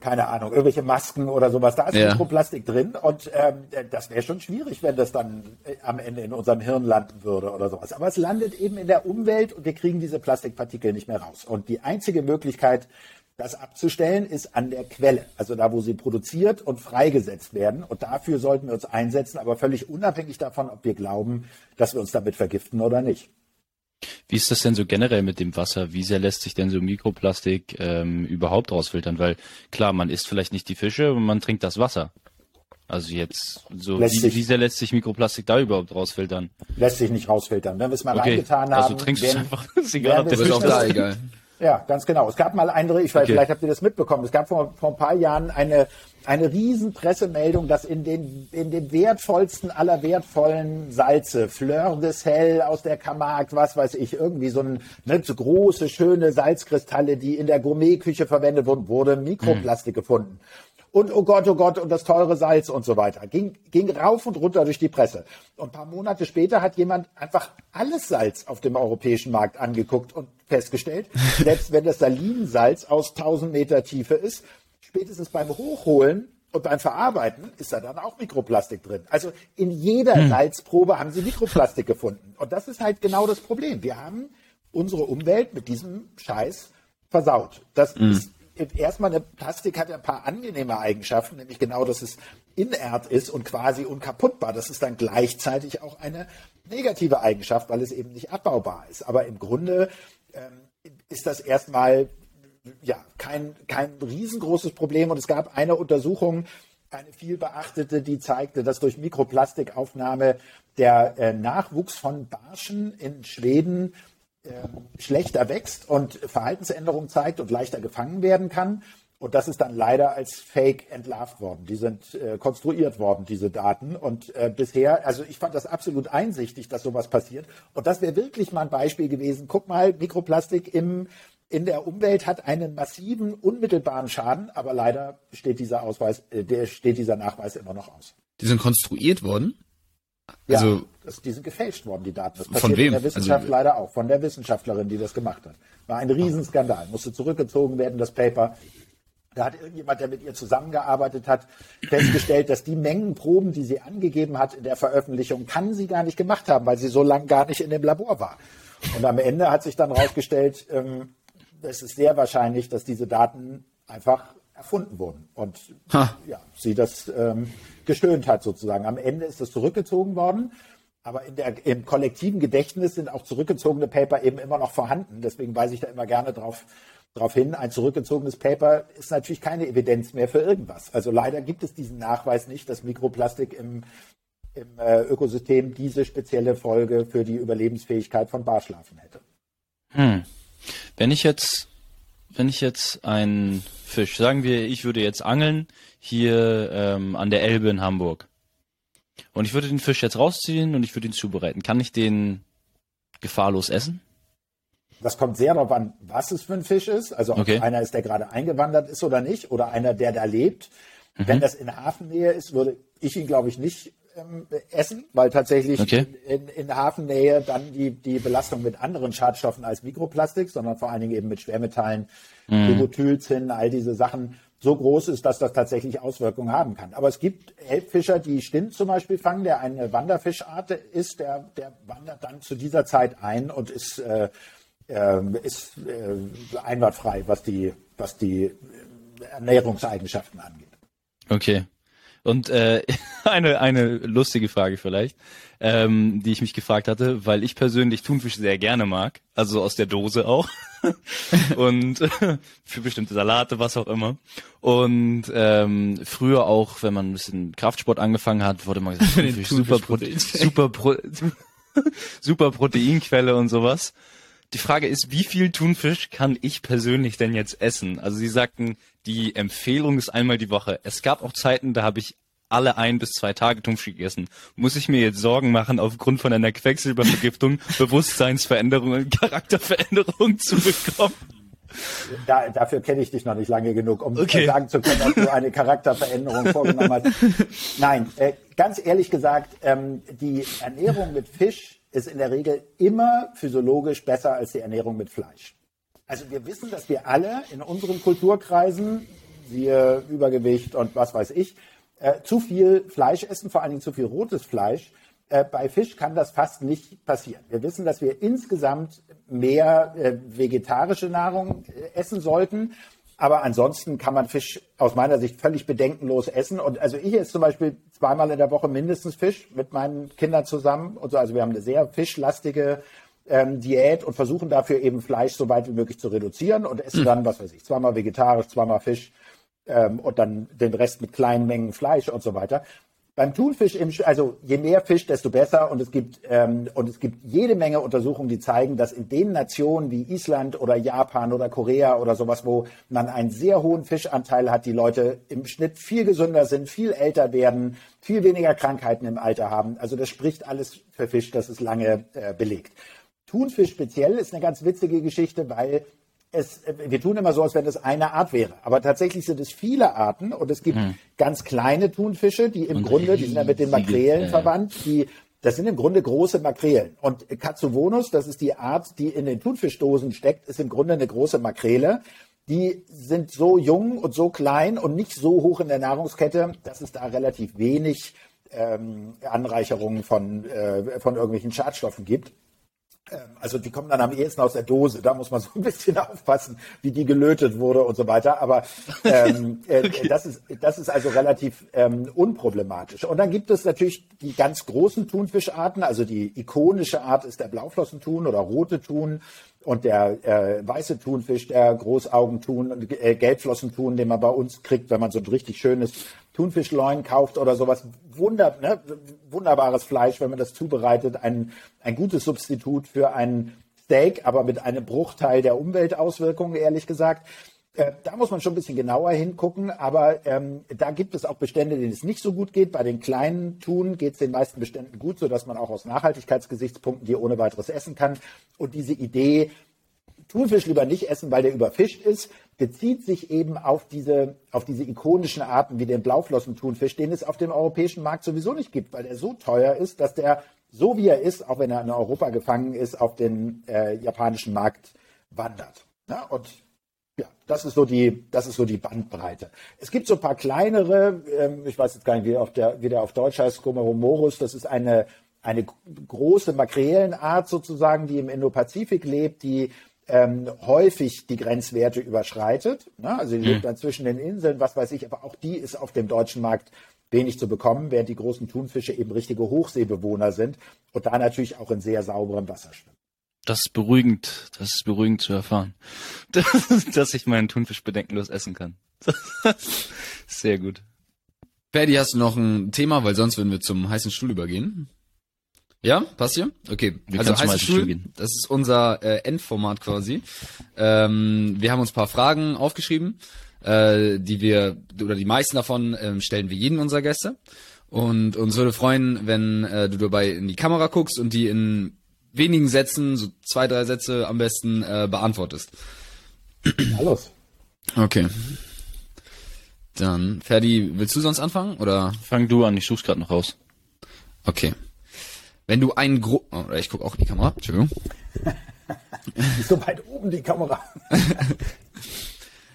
keine Ahnung, irgendwelche Masken oder sowas, da ist Ja. Mikroplastik drin und ähm, das wäre schon schwierig, wenn das dann äh, am Ende in unserem Hirn landen würde oder sowas. Aber es landet eben in der Umwelt und wir kriegen diese Plastikpartikel nicht mehr raus. Und die einzige Möglichkeit, das abzustellen, ist an der Quelle, also da, wo sie produziert und freigesetzt werden. Und dafür sollten wir uns einsetzen, aber völlig unabhängig davon, ob wir glauben, dass wir uns damit vergiften oder nicht. Wie ist das denn so generell mit dem Wasser? Wie sehr lässt sich denn so Mikroplastik ähm, überhaupt rausfiltern? Weil klar, man isst vielleicht nicht die Fische, aber man trinkt das Wasser. Also jetzt so, Lässt wie, sich- wie sehr lässt sich Mikroplastik da überhaupt rausfiltern? Lässt sich nicht rausfiltern. Wenn wir es mal Okay, reingetan haben, also trinkst du es einfach. Ist egal, ob der ist Fisch auch da egal. Ja, ganz genau. Es gab mal eine, ich weiß, Okay. vielleicht habt ihr das mitbekommen, es gab vor, vor ein paar Jahren eine, eine riesen Pressemeldung, dass in den, in dem wertvollsten aller wertvollen Salze, Fleur de Sel aus der Camargue, was weiß ich, irgendwie so, ein, ne, so große, schöne Salzkristalle, die in der Gourmetküche verwendet wurden, wurde Mikroplastik gefunden. Und oh Gott, oh Gott, und das teure Salz und so weiter. Ging, ging rauf und runter durch die Presse. Und ein paar Monate später hat jemand einfach alles Salz auf dem europäischen Markt angeguckt und festgestellt, selbst wenn das Salinsalz aus 1000 Meter Tiefe ist, spätestens beim Hochholen und beim Verarbeiten ist da dann auch Mikroplastik drin. Also in jeder Salzprobe haben sie Mikroplastik gefunden. Und das ist halt genau das Problem. Wir haben unsere Umwelt mit diesem Scheiß versaut. Das ist erstmal eine Plastik hat ja ein paar angenehme Eigenschaften, nämlich genau, dass es inert ist und quasi unkaputtbar. Das ist dann gleichzeitig auch eine negative Eigenschaft, weil es eben nicht abbaubar ist. Aber im Grunde ist das erstmal ja kein, kein riesengroßes Problem. Und es gab eine Untersuchung, eine viel beachtete, die zeigte, dass durch Mikroplastikaufnahme der äh, Nachwuchs von Barschen in Schweden ähm, schlechter wächst und Verhaltensänderungen zeigt und leichter gefangen werden kann. Und das ist dann leider als Fake entlarvt worden. Die sind äh, konstruiert worden, diese Daten. Und äh, bisher, also ich fand das absolut einsichtig, dass sowas passiert. Und das wäre wirklich mal ein Beispiel gewesen. Guck mal, Mikroplastik im, in der Umwelt hat einen massiven, unmittelbaren Schaden, aber leider steht dieser Ausweis, äh, der steht dieser Nachweis immer noch aus. Die sind konstruiert worden. Ja, Also- das, die sind gefälscht worden, die Daten. Das Von passiert wem? in der Wissenschaft Also- leider auch, von der Wissenschaftlerin, die das gemacht hat. War ein Riesenskandal, musste zurückgezogen werden, das Paper. Da hat irgendjemand, der mit ihr zusammengearbeitet hat, festgestellt, dass die Mengen Proben, die sie angegeben hat in der Veröffentlichung, kann sie gar nicht gemacht haben, weil sie so lange gar nicht in dem Labor war. Und am Ende hat sich dann herausgestellt, ähm, es ist sehr wahrscheinlich, dass diese Daten einfach erfunden wurden. Und Ha. ja, sie das ähm, gestöhnt hat sozusagen. Am Ende ist das zurückgezogen worden. Aber in der, im kollektiven Gedächtnis sind auch zurückgezogene Paper eben immer noch vorhanden. Deswegen weise ich da immer gerne drauf, drauf hin. Ein zurückgezogenes Paper ist natürlich keine Evidenz mehr für irgendwas. Also leider gibt es diesen Nachweis nicht, dass Mikroplastik im, im äh, Ökosystem diese spezielle Folge für die Überlebensfähigkeit von Barschlafen hätte. Hm. Wenn ich jetzt, wenn ich jetzt einen Fisch, sagen wir, ich würde jetzt angeln hier ähm, an der Elbe in Hamburg und ich würde den Fisch jetzt rausziehen und ich würde ihn zubereiten, kann ich den gefahrlos essen? Das kommt sehr darauf an, was es für ein Fisch ist. Also ob Okay. es einer ist, der gerade eingewandert ist oder nicht, oder einer, der da lebt. Mhm. Wenn das in Hafennähe ist, würde ich ihn, glaube ich, nicht ähm, essen, weil tatsächlich Okay. in, in Hafennähe dann die, die Belastung mit anderen Schadstoffen als Mikroplastik, sondern vor allen Dingen eben mit Schwermetallen, Mhm. Bugotylzinn, all diese Sachen so groß ist, dass das tatsächlich Auswirkungen haben kann. Aber es gibt Elbfischer, die Stint zum Beispiel fangen, der eine Wanderfischart ist, der, der wandert dann zu dieser Zeit ein und ist, äh, ist äh, einwandfrei, was die, was die äh, Ernährungseigenschaften angeht. Okay. Und äh, eine, eine lustige Frage vielleicht, ähm, die ich mich gefragt hatte, weil ich persönlich Thunfisch sehr gerne mag, also aus der Dose auch. und für bestimmte Salate, was auch immer. Und ähm, früher auch, wenn man ein bisschen Kraftsport angefangen hat, wurde man gesagt, Thunfisch, super, Pro Thunfisch super, Pro super Proteinquelle und sowas. Die Frage ist, wie viel Thunfisch kann ich persönlich denn jetzt essen? Also Sie sagten, die Empfehlung ist einmal die Woche. Es gab auch Zeiten, da habe ich alle ein bis zwei Tage Thunfisch gegessen. Muss ich mir jetzt Sorgen machen, aufgrund von einer Quecksilbervergiftung Bewusstseinsveränderung und Charakterveränderung zu bekommen? Da, dafür kenne ich dich noch nicht lange genug, um Okay. sagen zu können, ob du eine Charakterveränderung vorgenommen hast. Nein, äh, ganz ehrlich gesagt, ähm, die Ernährung mit Fisch ist in der Regel immer physiologisch besser als die Ernährung mit Fleisch. Also wir wissen, dass wir alle in unseren Kulturkreisen, siehe Übergewicht und was weiß ich, äh, zu viel Fleisch essen, vor allen Dingen zu viel rotes Fleisch. Äh, bei Fisch kann das fast nicht passieren. Wir wissen, dass wir insgesamt mehr äh, vegetarische Nahrung äh, essen sollten. Aber ansonsten kann man Fisch aus meiner Sicht völlig bedenkenlos essen. Und also ich esse zum Beispiel zweimal in der Woche mindestens Fisch mit meinen Kindern zusammen. Und so. Also wir haben eine sehr fischlastige ähm, Diät und versuchen dafür eben Fleisch so weit wie möglich zu reduzieren und essen dann, was weiß ich, zweimal vegetarisch, zweimal Fisch ähm, und dann den Rest mit kleinen Mengen Fleisch und so weiter. Beim Thunfisch, im, also je mehr Fisch, desto besser. Und es gibt ähm, und es gibt jede Menge Untersuchungen, die zeigen, dass in den Nationen wie Island oder Japan oder Korea oder sowas, wo man einen sehr hohen Fischanteil hat, die Leute im Schnitt viel gesünder sind, viel älter werden, viel weniger Krankheiten im Alter haben. Also das spricht alles für Fisch, das ist lange äh, belegt. Thunfisch speziell ist eine ganz witzige Geschichte, weil es, wir tun immer so, als wenn es eine Art wäre. Aber tatsächlich sind es viele Arten und es gibt hm. ganz kleine Thunfische, die im und Grunde, die sind ja mit den Makrelen äh, verwandt, die das sind im Grunde große Makrelen. Und Katsuvonus, das ist die Art, die in den Thunfischdosen steckt, ist im Grunde eine große Makrele. Die sind so jung und so klein und nicht so hoch in der Nahrungskette, dass es da relativ wenig ähm, Anreicherungen von, äh, von irgendwelchen Schadstoffen gibt. Ähm, also die kommen dann am ehesten aus der Dose. Da muss man so ein bisschen aufpassen, wie die gelötet wurde und so weiter. Aber ähm, äh, okay. das, ist, das ist also relativ ähm, unproblematisch. Und dann gibt es natürlich die ganz großen Thunfischarten. Also die ikonische Art ist der Blauflossenthun oder rote Thun und der äh, weiße Thunfisch, der Großaugenthun, äh, Gelbflossenthun, den man bei uns kriegt, wenn man so ein richtig schönes Thunfischleuen kauft oder sowas. Wunder, ne? Wunderbares Fleisch, wenn man das zubereitet. Ein, ein gutes Substitut für ein Steak, aber mit einem Bruchteil der Umweltauswirkungen, ehrlich gesagt. Äh, da muss man schon ein bisschen genauer hingucken, aber ähm, da gibt es auch Bestände, denen es nicht so gut geht. Bei den kleinen Thun geht es den meisten Beständen gut, sodass man auch aus Nachhaltigkeitsgesichtspunkten die ohne weiteres essen kann. Und diese Idee, Thunfisch lieber nicht essen, weil der überfischt ist, bezieht sich eben auf diese, auf diese ikonischen Arten wie den Blauflossenthunfisch, den es auf dem europäischen Markt sowieso nicht gibt, weil der so teuer ist, dass der, so wie er ist, auch wenn er in Europa gefangen ist, auf den äh, japanischen Markt wandert. Ja, und ja, das ist so die, das ist so die Bandbreite. Es gibt so ein paar kleinere, ähm, ich weiß jetzt gar nicht, wie, auf der, wie der auf Deutsch heißt, Gomeromorus, das ist eine, eine große Makrelenart sozusagen, die im Indopazifik lebt, die ähm, häufig die Grenzwerte überschreitet. Ne? Also die mhm. lebt dann zwischen den Inseln, was weiß ich, aber auch die ist auf dem deutschen Markt wenig zu bekommen, während die großen Thunfische eben richtige Hochseebewohner sind und da natürlich auch in sehr sauberem Wasser schwimmen. Das ist beruhigend, das ist beruhigend zu erfahren, dass ich meinen Thunfisch bedenkenlos essen kann. Sehr gut. Paddy, hast du noch ein Thema, weil sonst würden wir zum heißen Stuhl übergehen? Ja, passt hier? Okay. Wir also heißen Stuhl, Stuhl gehen. das ist unser äh, Endformat quasi. Ähm, wir haben uns paar Fragen aufgeschrieben, äh, die wir, oder die meisten davon ähm, stellen wir jeden unserer Gäste. Und uns würde freuen, wenn äh, du dabei in die Kamera guckst und die in wenigen Sätzen, so zwei, drei Sätze am besten äh, beantwortest. Alles. Okay. Dann, Ferdi, willst du sonst anfangen oder? Fang du an, ich such's gerade noch raus. Okay. Wenn du ein gro oh, ich guck auch in die Kamera, Entschuldigung. so weit oben die Kamera.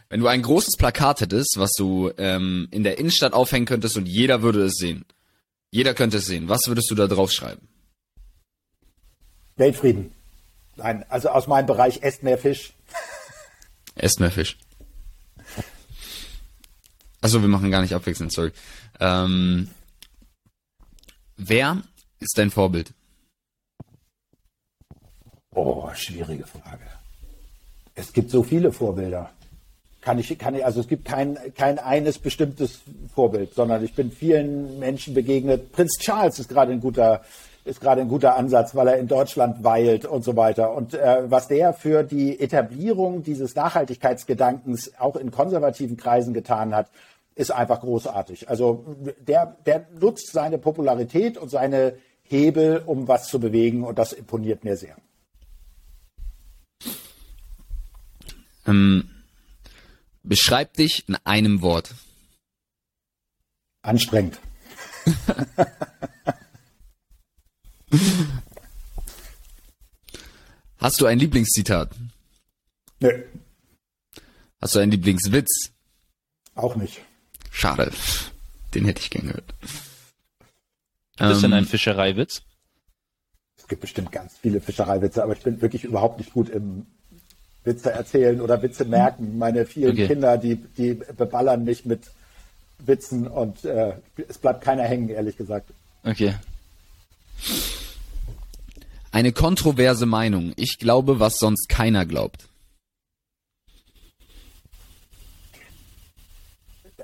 Wenn du ein großes Plakat hättest, was du ähm, in der Innenstadt aufhängen könntest und jeder würde es sehen. Jeder könnte es sehen. Was würdest du da drauf schreiben? Weltfrieden. Nein, also aus meinem Bereich esst mehr Fisch. Esst mehr Fisch. Also wir machen gar nicht abwechselnd, sorry. Ähm, wer ist dein Vorbild? Oh, schwierige Frage. Es gibt so viele Vorbilder. Kann ich, kann ich, also es gibt kein, kein eines bestimmtes Vorbild, sondern ich bin vielen Menschen begegnet. Prinz Charles ist gerade ein guter, ist gerade ein guter Ansatz, weil er in Deutschland weilt und so weiter. Und äh, was der für die Etablierung dieses Nachhaltigkeitsgedankens auch in konservativen Kreisen getan hat, ist einfach großartig. Also der, der nutzt seine Popularität und seine Hebel, um was zu bewegen und das imponiert mir sehr. Ähm, beschreib dich in einem Wort. Anstrengend. Hast du ein Lieblingszitat? Nö. Hast du einen Lieblingswitz? Auch nicht. Schade. Den hätte ich gern gehört. Was ist denn ein ähm, Fischereiwitz? Es gibt bestimmt ganz viele Fischereiwitze, aber ich bin wirklich überhaupt nicht gut im Witze erzählen oder Witze merken. Meine vielen okay. Kinder, die, die beballern mich mit Witzen und äh, es bleibt keiner hängen, ehrlich gesagt. Okay. Eine kontroverse Meinung. Ich glaube, was sonst keiner glaubt.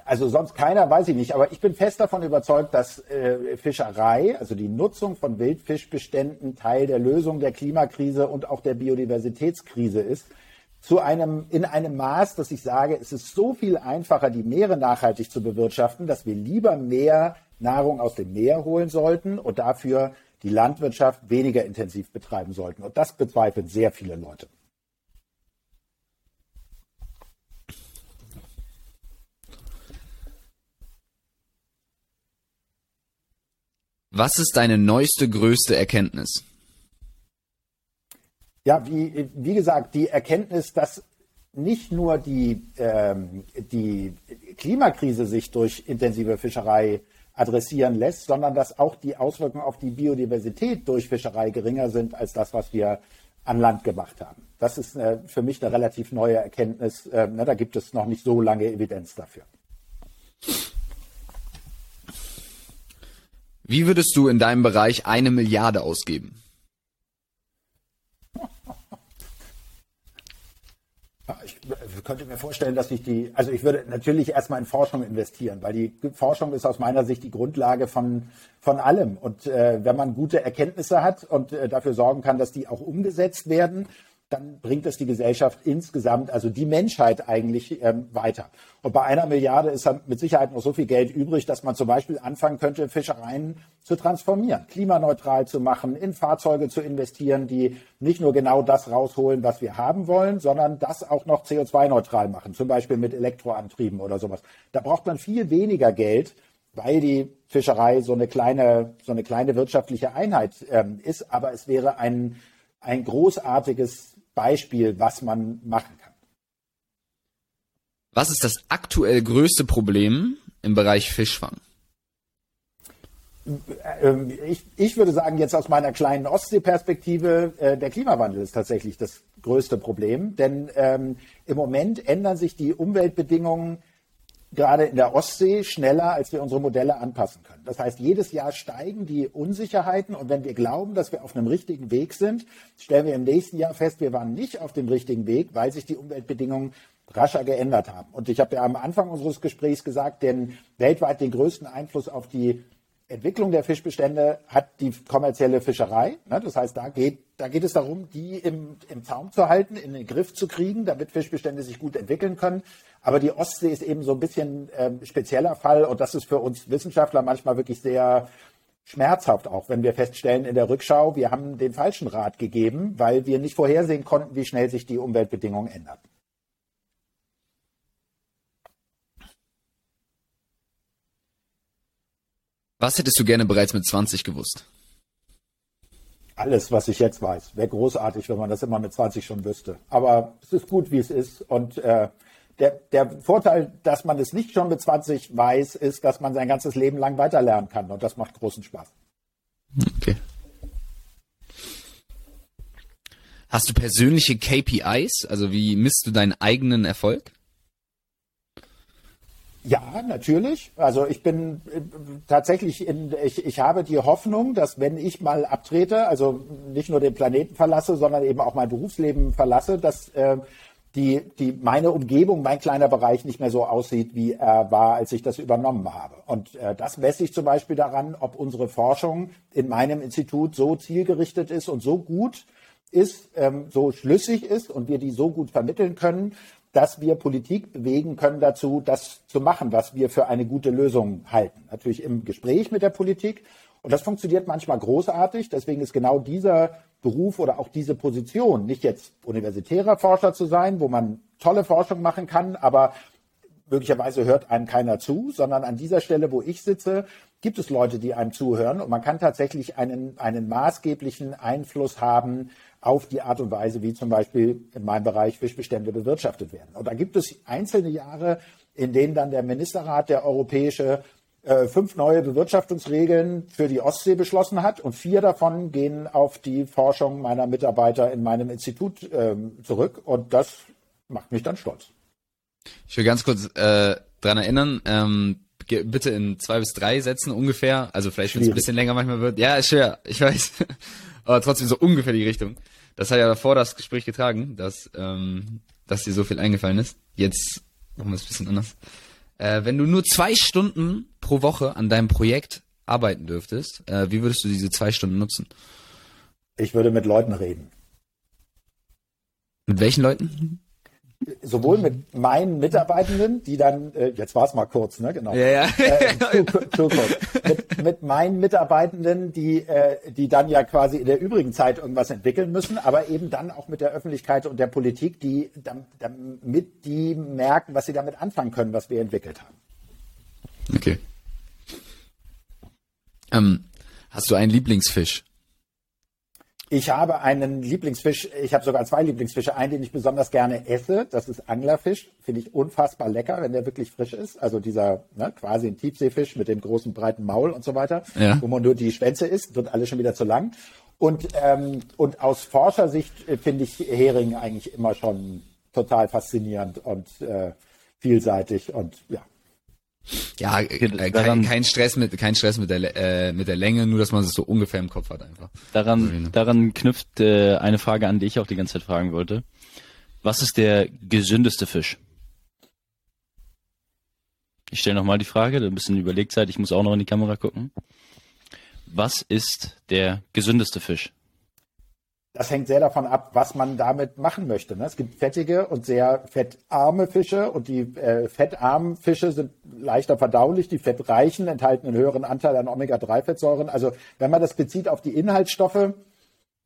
Also sonst keiner, weiß ich nicht. Aber ich bin fest davon überzeugt, dass äh, Fischerei, also die Nutzung von Wildfischbeständen, Teil der Lösung der Klimakrise und auch der Biodiversitätskrise ist. Zu einem, in einem Maß, dass ich sage, es ist so viel einfacher, die Meere nachhaltig zu bewirtschaften, dass wir lieber mehr Nahrung aus dem Meer holen sollten und dafür die Landwirtschaft weniger intensiv betreiben sollten. Und das bezweifeln sehr viele Leute. Was ist deine neueste, größte Erkenntnis? Ja, wie, wie gesagt, die Erkenntnis, dass nicht nur die, ähm, die Klimakrise sich durch intensive Fischerei adressieren lässt, sondern dass auch die Auswirkungen auf die Biodiversität durch Fischerei geringer sind als das, was wir an Land gemacht haben. Das ist äh, für mich eine relativ neue Erkenntnis. Äh, ne, da gibt es noch nicht so lange Evidenz dafür. Wie würdest du in deinem Bereich eine Milliarde ausgeben? Ich könnte mir vorstellen, dass ich die, also ich würde natürlich erstmal in Forschung investieren, weil die Forschung ist aus meiner Sicht die Grundlage von, von allem. Und äh, wenn man gute Erkenntnisse hat und äh, dafür sorgen kann, dass die auch umgesetzt werden, dann bringt es die Gesellschaft insgesamt, also die Menschheit eigentlich ähm, weiter. Und bei einer Milliarde ist mit Sicherheit noch so viel Geld übrig, dass man zum Beispiel anfangen könnte, Fischereien zu transformieren, klimaneutral zu machen, in Fahrzeuge zu investieren, die nicht nur genau das rausholen, was wir haben wollen, sondern das auch noch CO2-neutral machen, zum Beispiel mit Elektroantrieben oder sowas. Da braucht man viel weniger Geld, weil die Fischerei so eine kleine, so eine kleine wirtschaftliche Einheit ähm, ist. Aber es wäre ein, ein großartiges Beispiel, was man machen kann. Was ist das aktuell größte Problem im Bereich Fischfang? Ähm, ich, ich würde sagen, jetzt aus meiner kleinen Ostseeperspektive, äh, der Klimawandel ist tatsächlich das größte Problem. Denn ähm, im Moment ändern sich die Umweltbedingungen gerade in der Ostsee schneller, als wir unsere Modelle anpassen können. Das heißt, jedes Jahr steigen die Unsicherheiten und wenn wir glauben, dass wir auf einem richtigen Weg sind, stellen wir im nächsten Jahr fest, wir waren nicht auf dem richtigen Weg, weil sich die Umweltbedingungen rascher geändert haben. Und ich habe ja am Anfang unseres Gesprächs gesagt, denn weltweit den größten Einfluss auf die Entwicklung der Fischbestände hat die kommerzielle Fischerei. Ne? Das heißt, da geht, da geht es darum, die im, im Zaum zu halten, in den Griff zu kriegen, damit Fischbestände sich gut entwickeln können. Aber die Ostsee ist eben so ein bisschen ähm, spezieller Fall und das ist für uns Wissenschaftler manchmal wirklich sehr schmerzhaft auch, wenn wir feststellen in der Rückschau, wir haben den falschen Rat gegeben, weil wir nicht vorhersehen konnten, wie schnell sich die Umweltbedingungen ändern. Was hättest du gerne bereits mit 20 gewusst? Alles, was ich jetzt weiß. Wäre großartig, wenn man das immer mit 20 schon wüsste. Aber es ist gut, wie es ist. Und äh, der, der Vorteil, dass man es nicht schon mit 20 weiß, ist, dass man sein ganzes Leben lang weiterlernen kann. Und das macht großen Spaß. Okay. Hast du persönliche KPIs? Also wie misst du deinen eigenen Erfolg? Ja, natürlich. Also ich bin äh, tatsächlich in, ich, ich habe die Hoffnung, dass wenn ich mal abtrete, also nicht nur den Planeten verlasse, sondern eben auch mein Berufsleben verlasse, dass äh, die, die meine Umgebung, mein kleiner Bereich nicht mehr so aussieht, wie er war, als ich das übernommen habe. Und äh, das messe ich zum Beispiel daran, ob unsere Forschung in meinem Institut so zielgerichtet ist und so gut ist, ähm, so schlüssig ist und wir die so gut vermitteln können, dass wir Politik bewegen können dazu, das zu machen, was wir für eine gute Lösung halten. Natürlich im Gespräch mit der Politik. Und das funktioniert manchmal großartig. Deswegen ist genau dieser Beruf oder auch diese Position, nicht jetzt universitärer Forscher zu sein, wo man tolle Forschung machen kann, aber möglicherweise hört einem keiner zu, sondern an dieser Stelle, wo ich sitze, gibt es Leute, die einem zuhören und man kann tatsächlich einen, einen maßgeblichen Einfluss haben auf die Art und Weise, wie zum Beispiel in meinem Bereich Fischbestände bewirtschaftet werden. Und da gibt es einzelne Jahre, in denen dann der Ministerrat, der europäische, äh, fünf neue Bewirtschaftungsregeln für die Ostsee beschlossen hat und vier davon gehen auf die Forschung meiner Mitarbeiter in meinem Institut ähm, zurück und das macht mich dann stolz. Ich will ganz kurz äh, dran erinnern, ähm, bitte in zwei bis drei Sätzen ungefähr, also vielleicht wenn es ein bisschen länger manchmal wird. Ja, ist schwer, ich weiß, aber trotzdem so ungefähr die Richtung. Das hat ja davor das Gespräch getragen, dass, ähm, dass dir so viel eingefallen ist. Jetzt machen wir es ein bisschen anders. Äh, wenn du nur zwei Stunden pro Woche an deinem Projekt arbeiten dürftest, äh, wie würdest du diese zwei Stunden nutzen? Ich würde mit Leuten reden. Mit welchen Leuten? Sowohl mit meinen Mitarbeitenden, die dann, äh, jetzt war es mal kurz, ne, genau. Ja, ja. Äh, zu, zu kurz. Mit, mit meinen Mitarbeitenden, die, äh, die dann ja quasi in der übrigen Zeit irgendwas entwickeln müssen, aber eben dann auch mit der Öffentlichkeit und der Politik, die damit die merken, was sie damit anfangen können, was wir entwickelt haben. Okay. Ähm, hast du einen Lieblingsfisch? Ich habe einen Lieblingsfisch, ich habe sogar zwei Lieblingsfische. Einen, den ich besonders gerne esse, das ist Anglerfisch. Finde ich unfassbar lecker, wenn der wirklich frisch ist. Also dieser ne, quasi ein Tiefseefisch mit dem großen breiten Maul und so weiter, ja. wo man nur die Schwänze isst, wird alles schon wieder zu lang. Und, ähm, und aus Forschersicht äh, finde ich Hering eigentlich immer schon total faszinierend und äh, vielseitig und ja, ja, äh, kein, kein, Stress mit kein Stress mit der äh, mit der Länge, nur dass man es so ungefähr im Kopf hat einfach. Daran daran knüpft äh, eine Frage an, die ich auch die ganze Zeit fragen wollte. Was ist der gesündeste Fisch? Ich stelle nochmal die Frage, ein bisschen Überlegzeit, ich muss auch noch in die Kamera gucken. Was ist der gesündeste Fisch? Das hängt sehr davon ab, was man damit machen möchte. Ne? Es gibt fettige und sehr fettarme Fische und die äh, fettarmen Fische sind leichter verdaulich. Die fettreichen enthalten einen höheren Anteil an Omega-3-Fettsäuren. Also wenn man das bezieht auf die Inhaltsstoffe,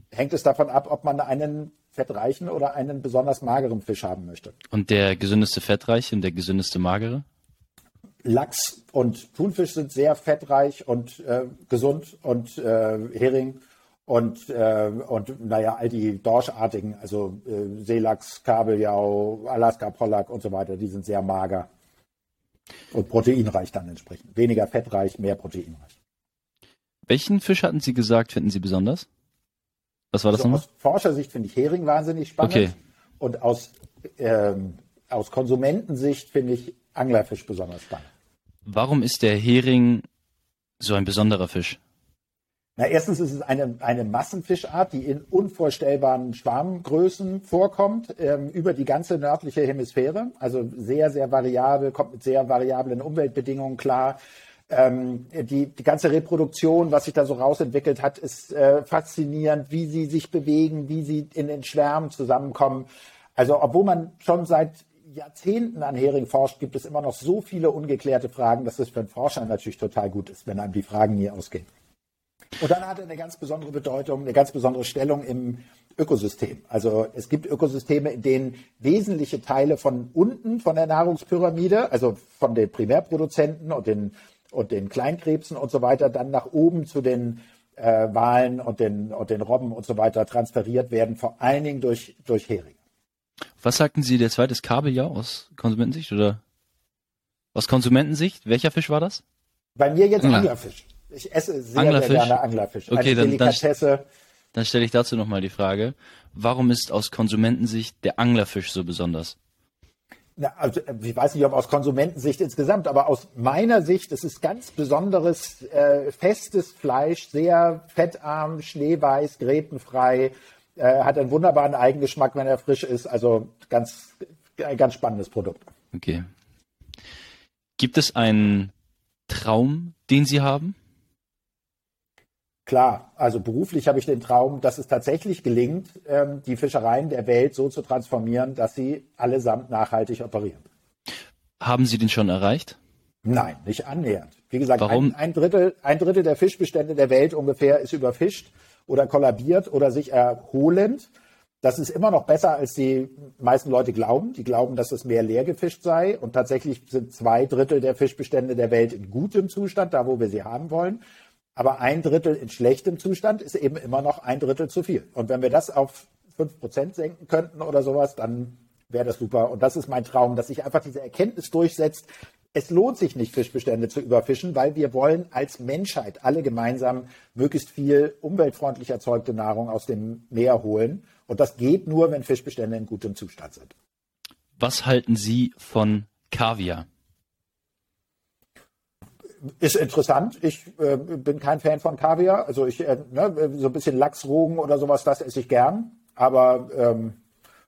hängt es davon ab, ob man einen fettreichen oder einen besonders mageren Fisch haben möchte. Und der gesündeste fettreiche und der gesündeste magere? Lachs und Thunfisch sind sehr fettreich und äh, gesund und äh, Hering und, äh, und naja, all die dorschartigen, also äh, Seelachs, Kabeljau, Alaska Pollack und so weiter, die sind sehr mager und proteinreich dann entsprechend. Weniger fettreich, mehr proteinreich. Welchen Fisch hatten Sie gesagt, finden Sie besonders? Was war das also nochmal? Aus Forschersicht finde ich Hering wahnsinnig spannend. Okay. Und aus, ähm, aus Konsumentensicht finde ich Anglerfisch besonders spannend. Warum ist der Hering so ein besonderer Fisch? Na, erstens ist es eine, eine Massenfischart, die in unvorstellbaren Schwarmgrößen vorkommt, ähm, über die ganze nördliche Hemisphäre. Also sehr, sehr variabel, kommt mit sehr variablen Umweltbedingungen klar. Ähm, die, die ganze Reproduktion, was sich da so rausentwickelt hat, ist äh, faszinierend, wie sie sich bewegen, wie sie in den Schwärmen zusammenkommen. Also obwohl man schon seit Jahrzehnten an Hering forscht, gibt es immer noch so viele ungeklärte Fragen, dass es für einen Forscher natürlich total gut ist, wenn einem die Fragen nie ausgehen. Und dann hat er eine ganz besondere Bedeutung, eine ganz besondere Stellung im Ökosystem. Also es gibt Ökosysteme, in denen wesentliche Teile von unten von der Nahrungspyramide, also von den Primärproduzenten und den, und den Kleinkrebsen und so weiter, dann nach oben zu den äh, Walen und den, und den Robben und so weiter transferiert werden, vor allen Dingen durch, durch Hering. Was sagten Sie, der zweite ist Kabeljau aus Konsumentensicht oder aus Konsumentensicht? Welcher Fisch war das? Bei mir jetzt Anglerfisch. Ich esse sehr, Anglerfisch? sehr gerne Anglerfisch. Okay, dann, dann, dann stelle ich dazu nochmal die Frage. Warum ist aus Konsumentensicht der Anglerfisch so besonders? Na, also, ich weiß nicht, ob aus Konsumentensicht insgesamt, aber aus meiner Sicht, es ist ganz besonderes, äh, festes Fleisch, sehr fettarm, schneeweiß, grätenfrei, äh, hat einen wunderbaren Eigengeschmack, wenn er frisch ist. Also ganz, ein ganz spannendes Produkt. Okay. Gibt es einen Traum, den Sie haben? Klar, also beruflich habe ich den Traum, dass es tatsächlich gelingt, ähm, die Fischereien der Welt so zu transformieren, dass sie allesamt nachhaltig operieren. Haben Sie den schon erreicht? Nein, nicht annähernd. Wie gesagt? Ein, ein, Drittel, ein Drittel der Fischbestände der Welt ungefähr ist überfischt oder kollabiert oder sich erholend. Das ist immer noch besser, als die meisten Leute glauben. Die glauben, dass das Meer leer gefischt sei. Und tatsächlich sind zwei Drittel der Fischbestände der Welt in gutem Zustand, da wo wir sie haben wollen. Aber ein Drittel in schlechtem Zustand ist eben immer noch ein Drittel zu viel. Und wenn wir das auf fünf Prozent senken könnten oder sowas, dann wäre das super. Und das ist mein Traum, dass sich einfach diese Erkenntnis durchsetzt. Es lohnt sich nicht, Fischbestände zu überfischen, weil wir wollen als Menschheit alle gemeinsam möglichst viel umweltfreundlich erzeugte Nahrung aus dem Meer holen. Und das geht nur, wenn Fischbestände in gutem Zustand sind. Was halten Sie von Kaviar? Ist interessant. Ich äh, bin kein Fan von Kaviar. Also ich, äh, ne, so ein bisschen Lachsrogen oder sowas, das esse ich gern. Aber ähm,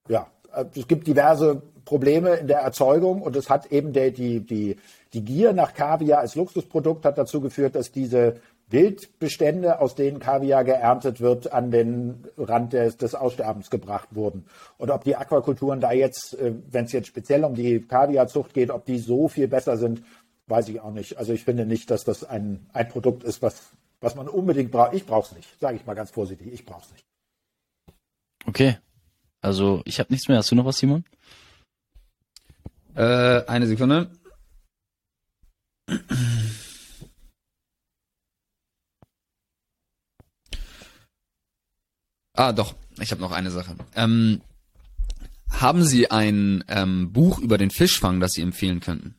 ja, es gibt diverse Probleme in der Erzeugung und es hat eben der, die, die, die Gier nach Kaviar als Luxusprodukt hat dazu geführt, dass diese Wildbestände, aus denen Kaviar geerntet wird, an den Rand des, des Aussterbens gebracht wurden. Und ob die Aquakulturen da jetzt, äh, wenn es jetzt speziell um die Kaviarzucht geht, ob die so viel besser sind, weiß ich auch nicht. Also ich finde nicht, dass das ein, ein Produkt ist, was, was man unbedingt braucht. Ich brauche es nicht, sage ich mal ganz vorsichtig. Ich brauche es nicht. Okay. Also ich habe nichts mehr. Hast du noch was, Simon? Äh, eine Sekunde. Ah, doch. Ich habe noch eine Sache. Ähm, haben Sie ein ähm, Buch über den Fischfang, das Sie empfehlen könnten?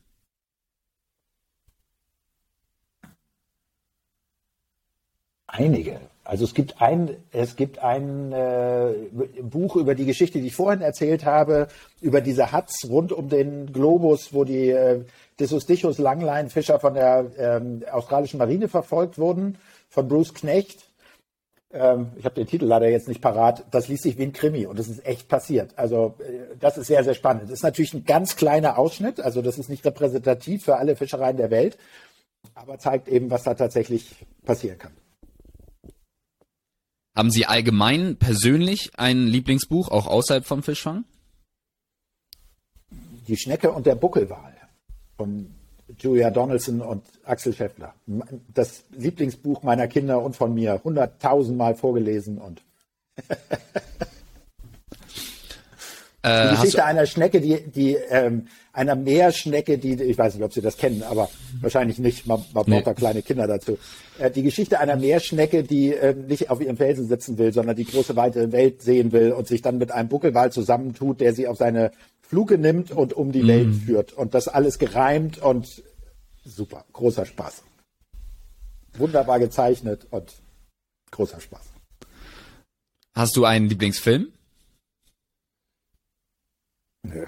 Einige. Also es gibt ein, es gibt ein äh, Buch über die Geschichte, die ich vorhin erzählt habe, über diese Huts rund um den Globus, wo die äh, Dissostichus Langleinfischer von der ähm, australischen Marine verfolgt wurden, von Bruce Knecht. Ähm, ich habe den Titel leider jetzt nicht parat. Das liest sich wie ein Krimi und das ist echt passiert. Also äh, das ist sehr, sehr spannend. Das ist natürlich ein ganz kleiner Ausschnitt, also das ist nicht repräsentativ für alle Fischereien der Welt, aber zeigt eben, was da tatsächlich passieren kann. Haben Sie allgemein persönlich ein Lieblingsbuch, auch außerhalb vom Fischfang? Die Schnecke und der Buckelwal von Julia Donaldson und Axel Scheffler. Das Lieblingsbuch meiner Kinder und von mir. Hunderttausendmal vorgelesen und Äh, die Geschichte einer Schnecke, die, die ähm, einer Meerschnecke, die, ich weiß nicht, ob Sie das kennen, aber wahrscheinlich nicht, man, man Nee. braucht da kleine Kinder dazu. Äh, die Geschichte einer Meerschnecke, die äh, nicht auf ihrem Felsen sitzen will, sondern die große weite Welt sehen will und sich dann mit einem Buckelwal zusammentut, der sie auf seine Fluke nimmt und um die Welt führt. Und das alles gereimt und super, großer Spaß. Wunderbar gezeichnet und großer Spaß. hast du einen Lieblingsfilm? Nö.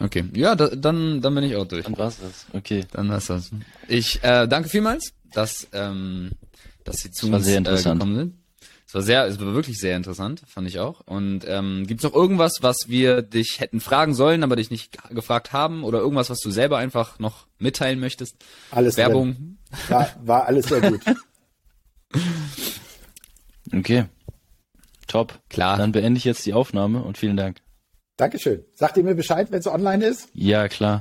Okay, ja, da, dann, dann bin ich auch durch. Dann war's das. Okay. Dann du das. Ich äh, danke vielmals, dass, ähm, dass Sie zu uns sehr äh, gekommen sind. Es war sehr, es war wirklich sehr interessant, fand ich auch. Und ähm, gibt es noch irgendwas, was wir dich hätten fragen sollen, aber dich nicht gefragt haben, oder irgendwas, was du selber einfach noch mitteilen möchtest? Alles drin. Werbung. War, war alles sehr gut. Okay. Top. Klar. Dann beende ich jetzt die Aufnahme und vielen Dank. Dankeschön. Sagt ihr mir Bescheid, wenn es online ist? Ja, klar.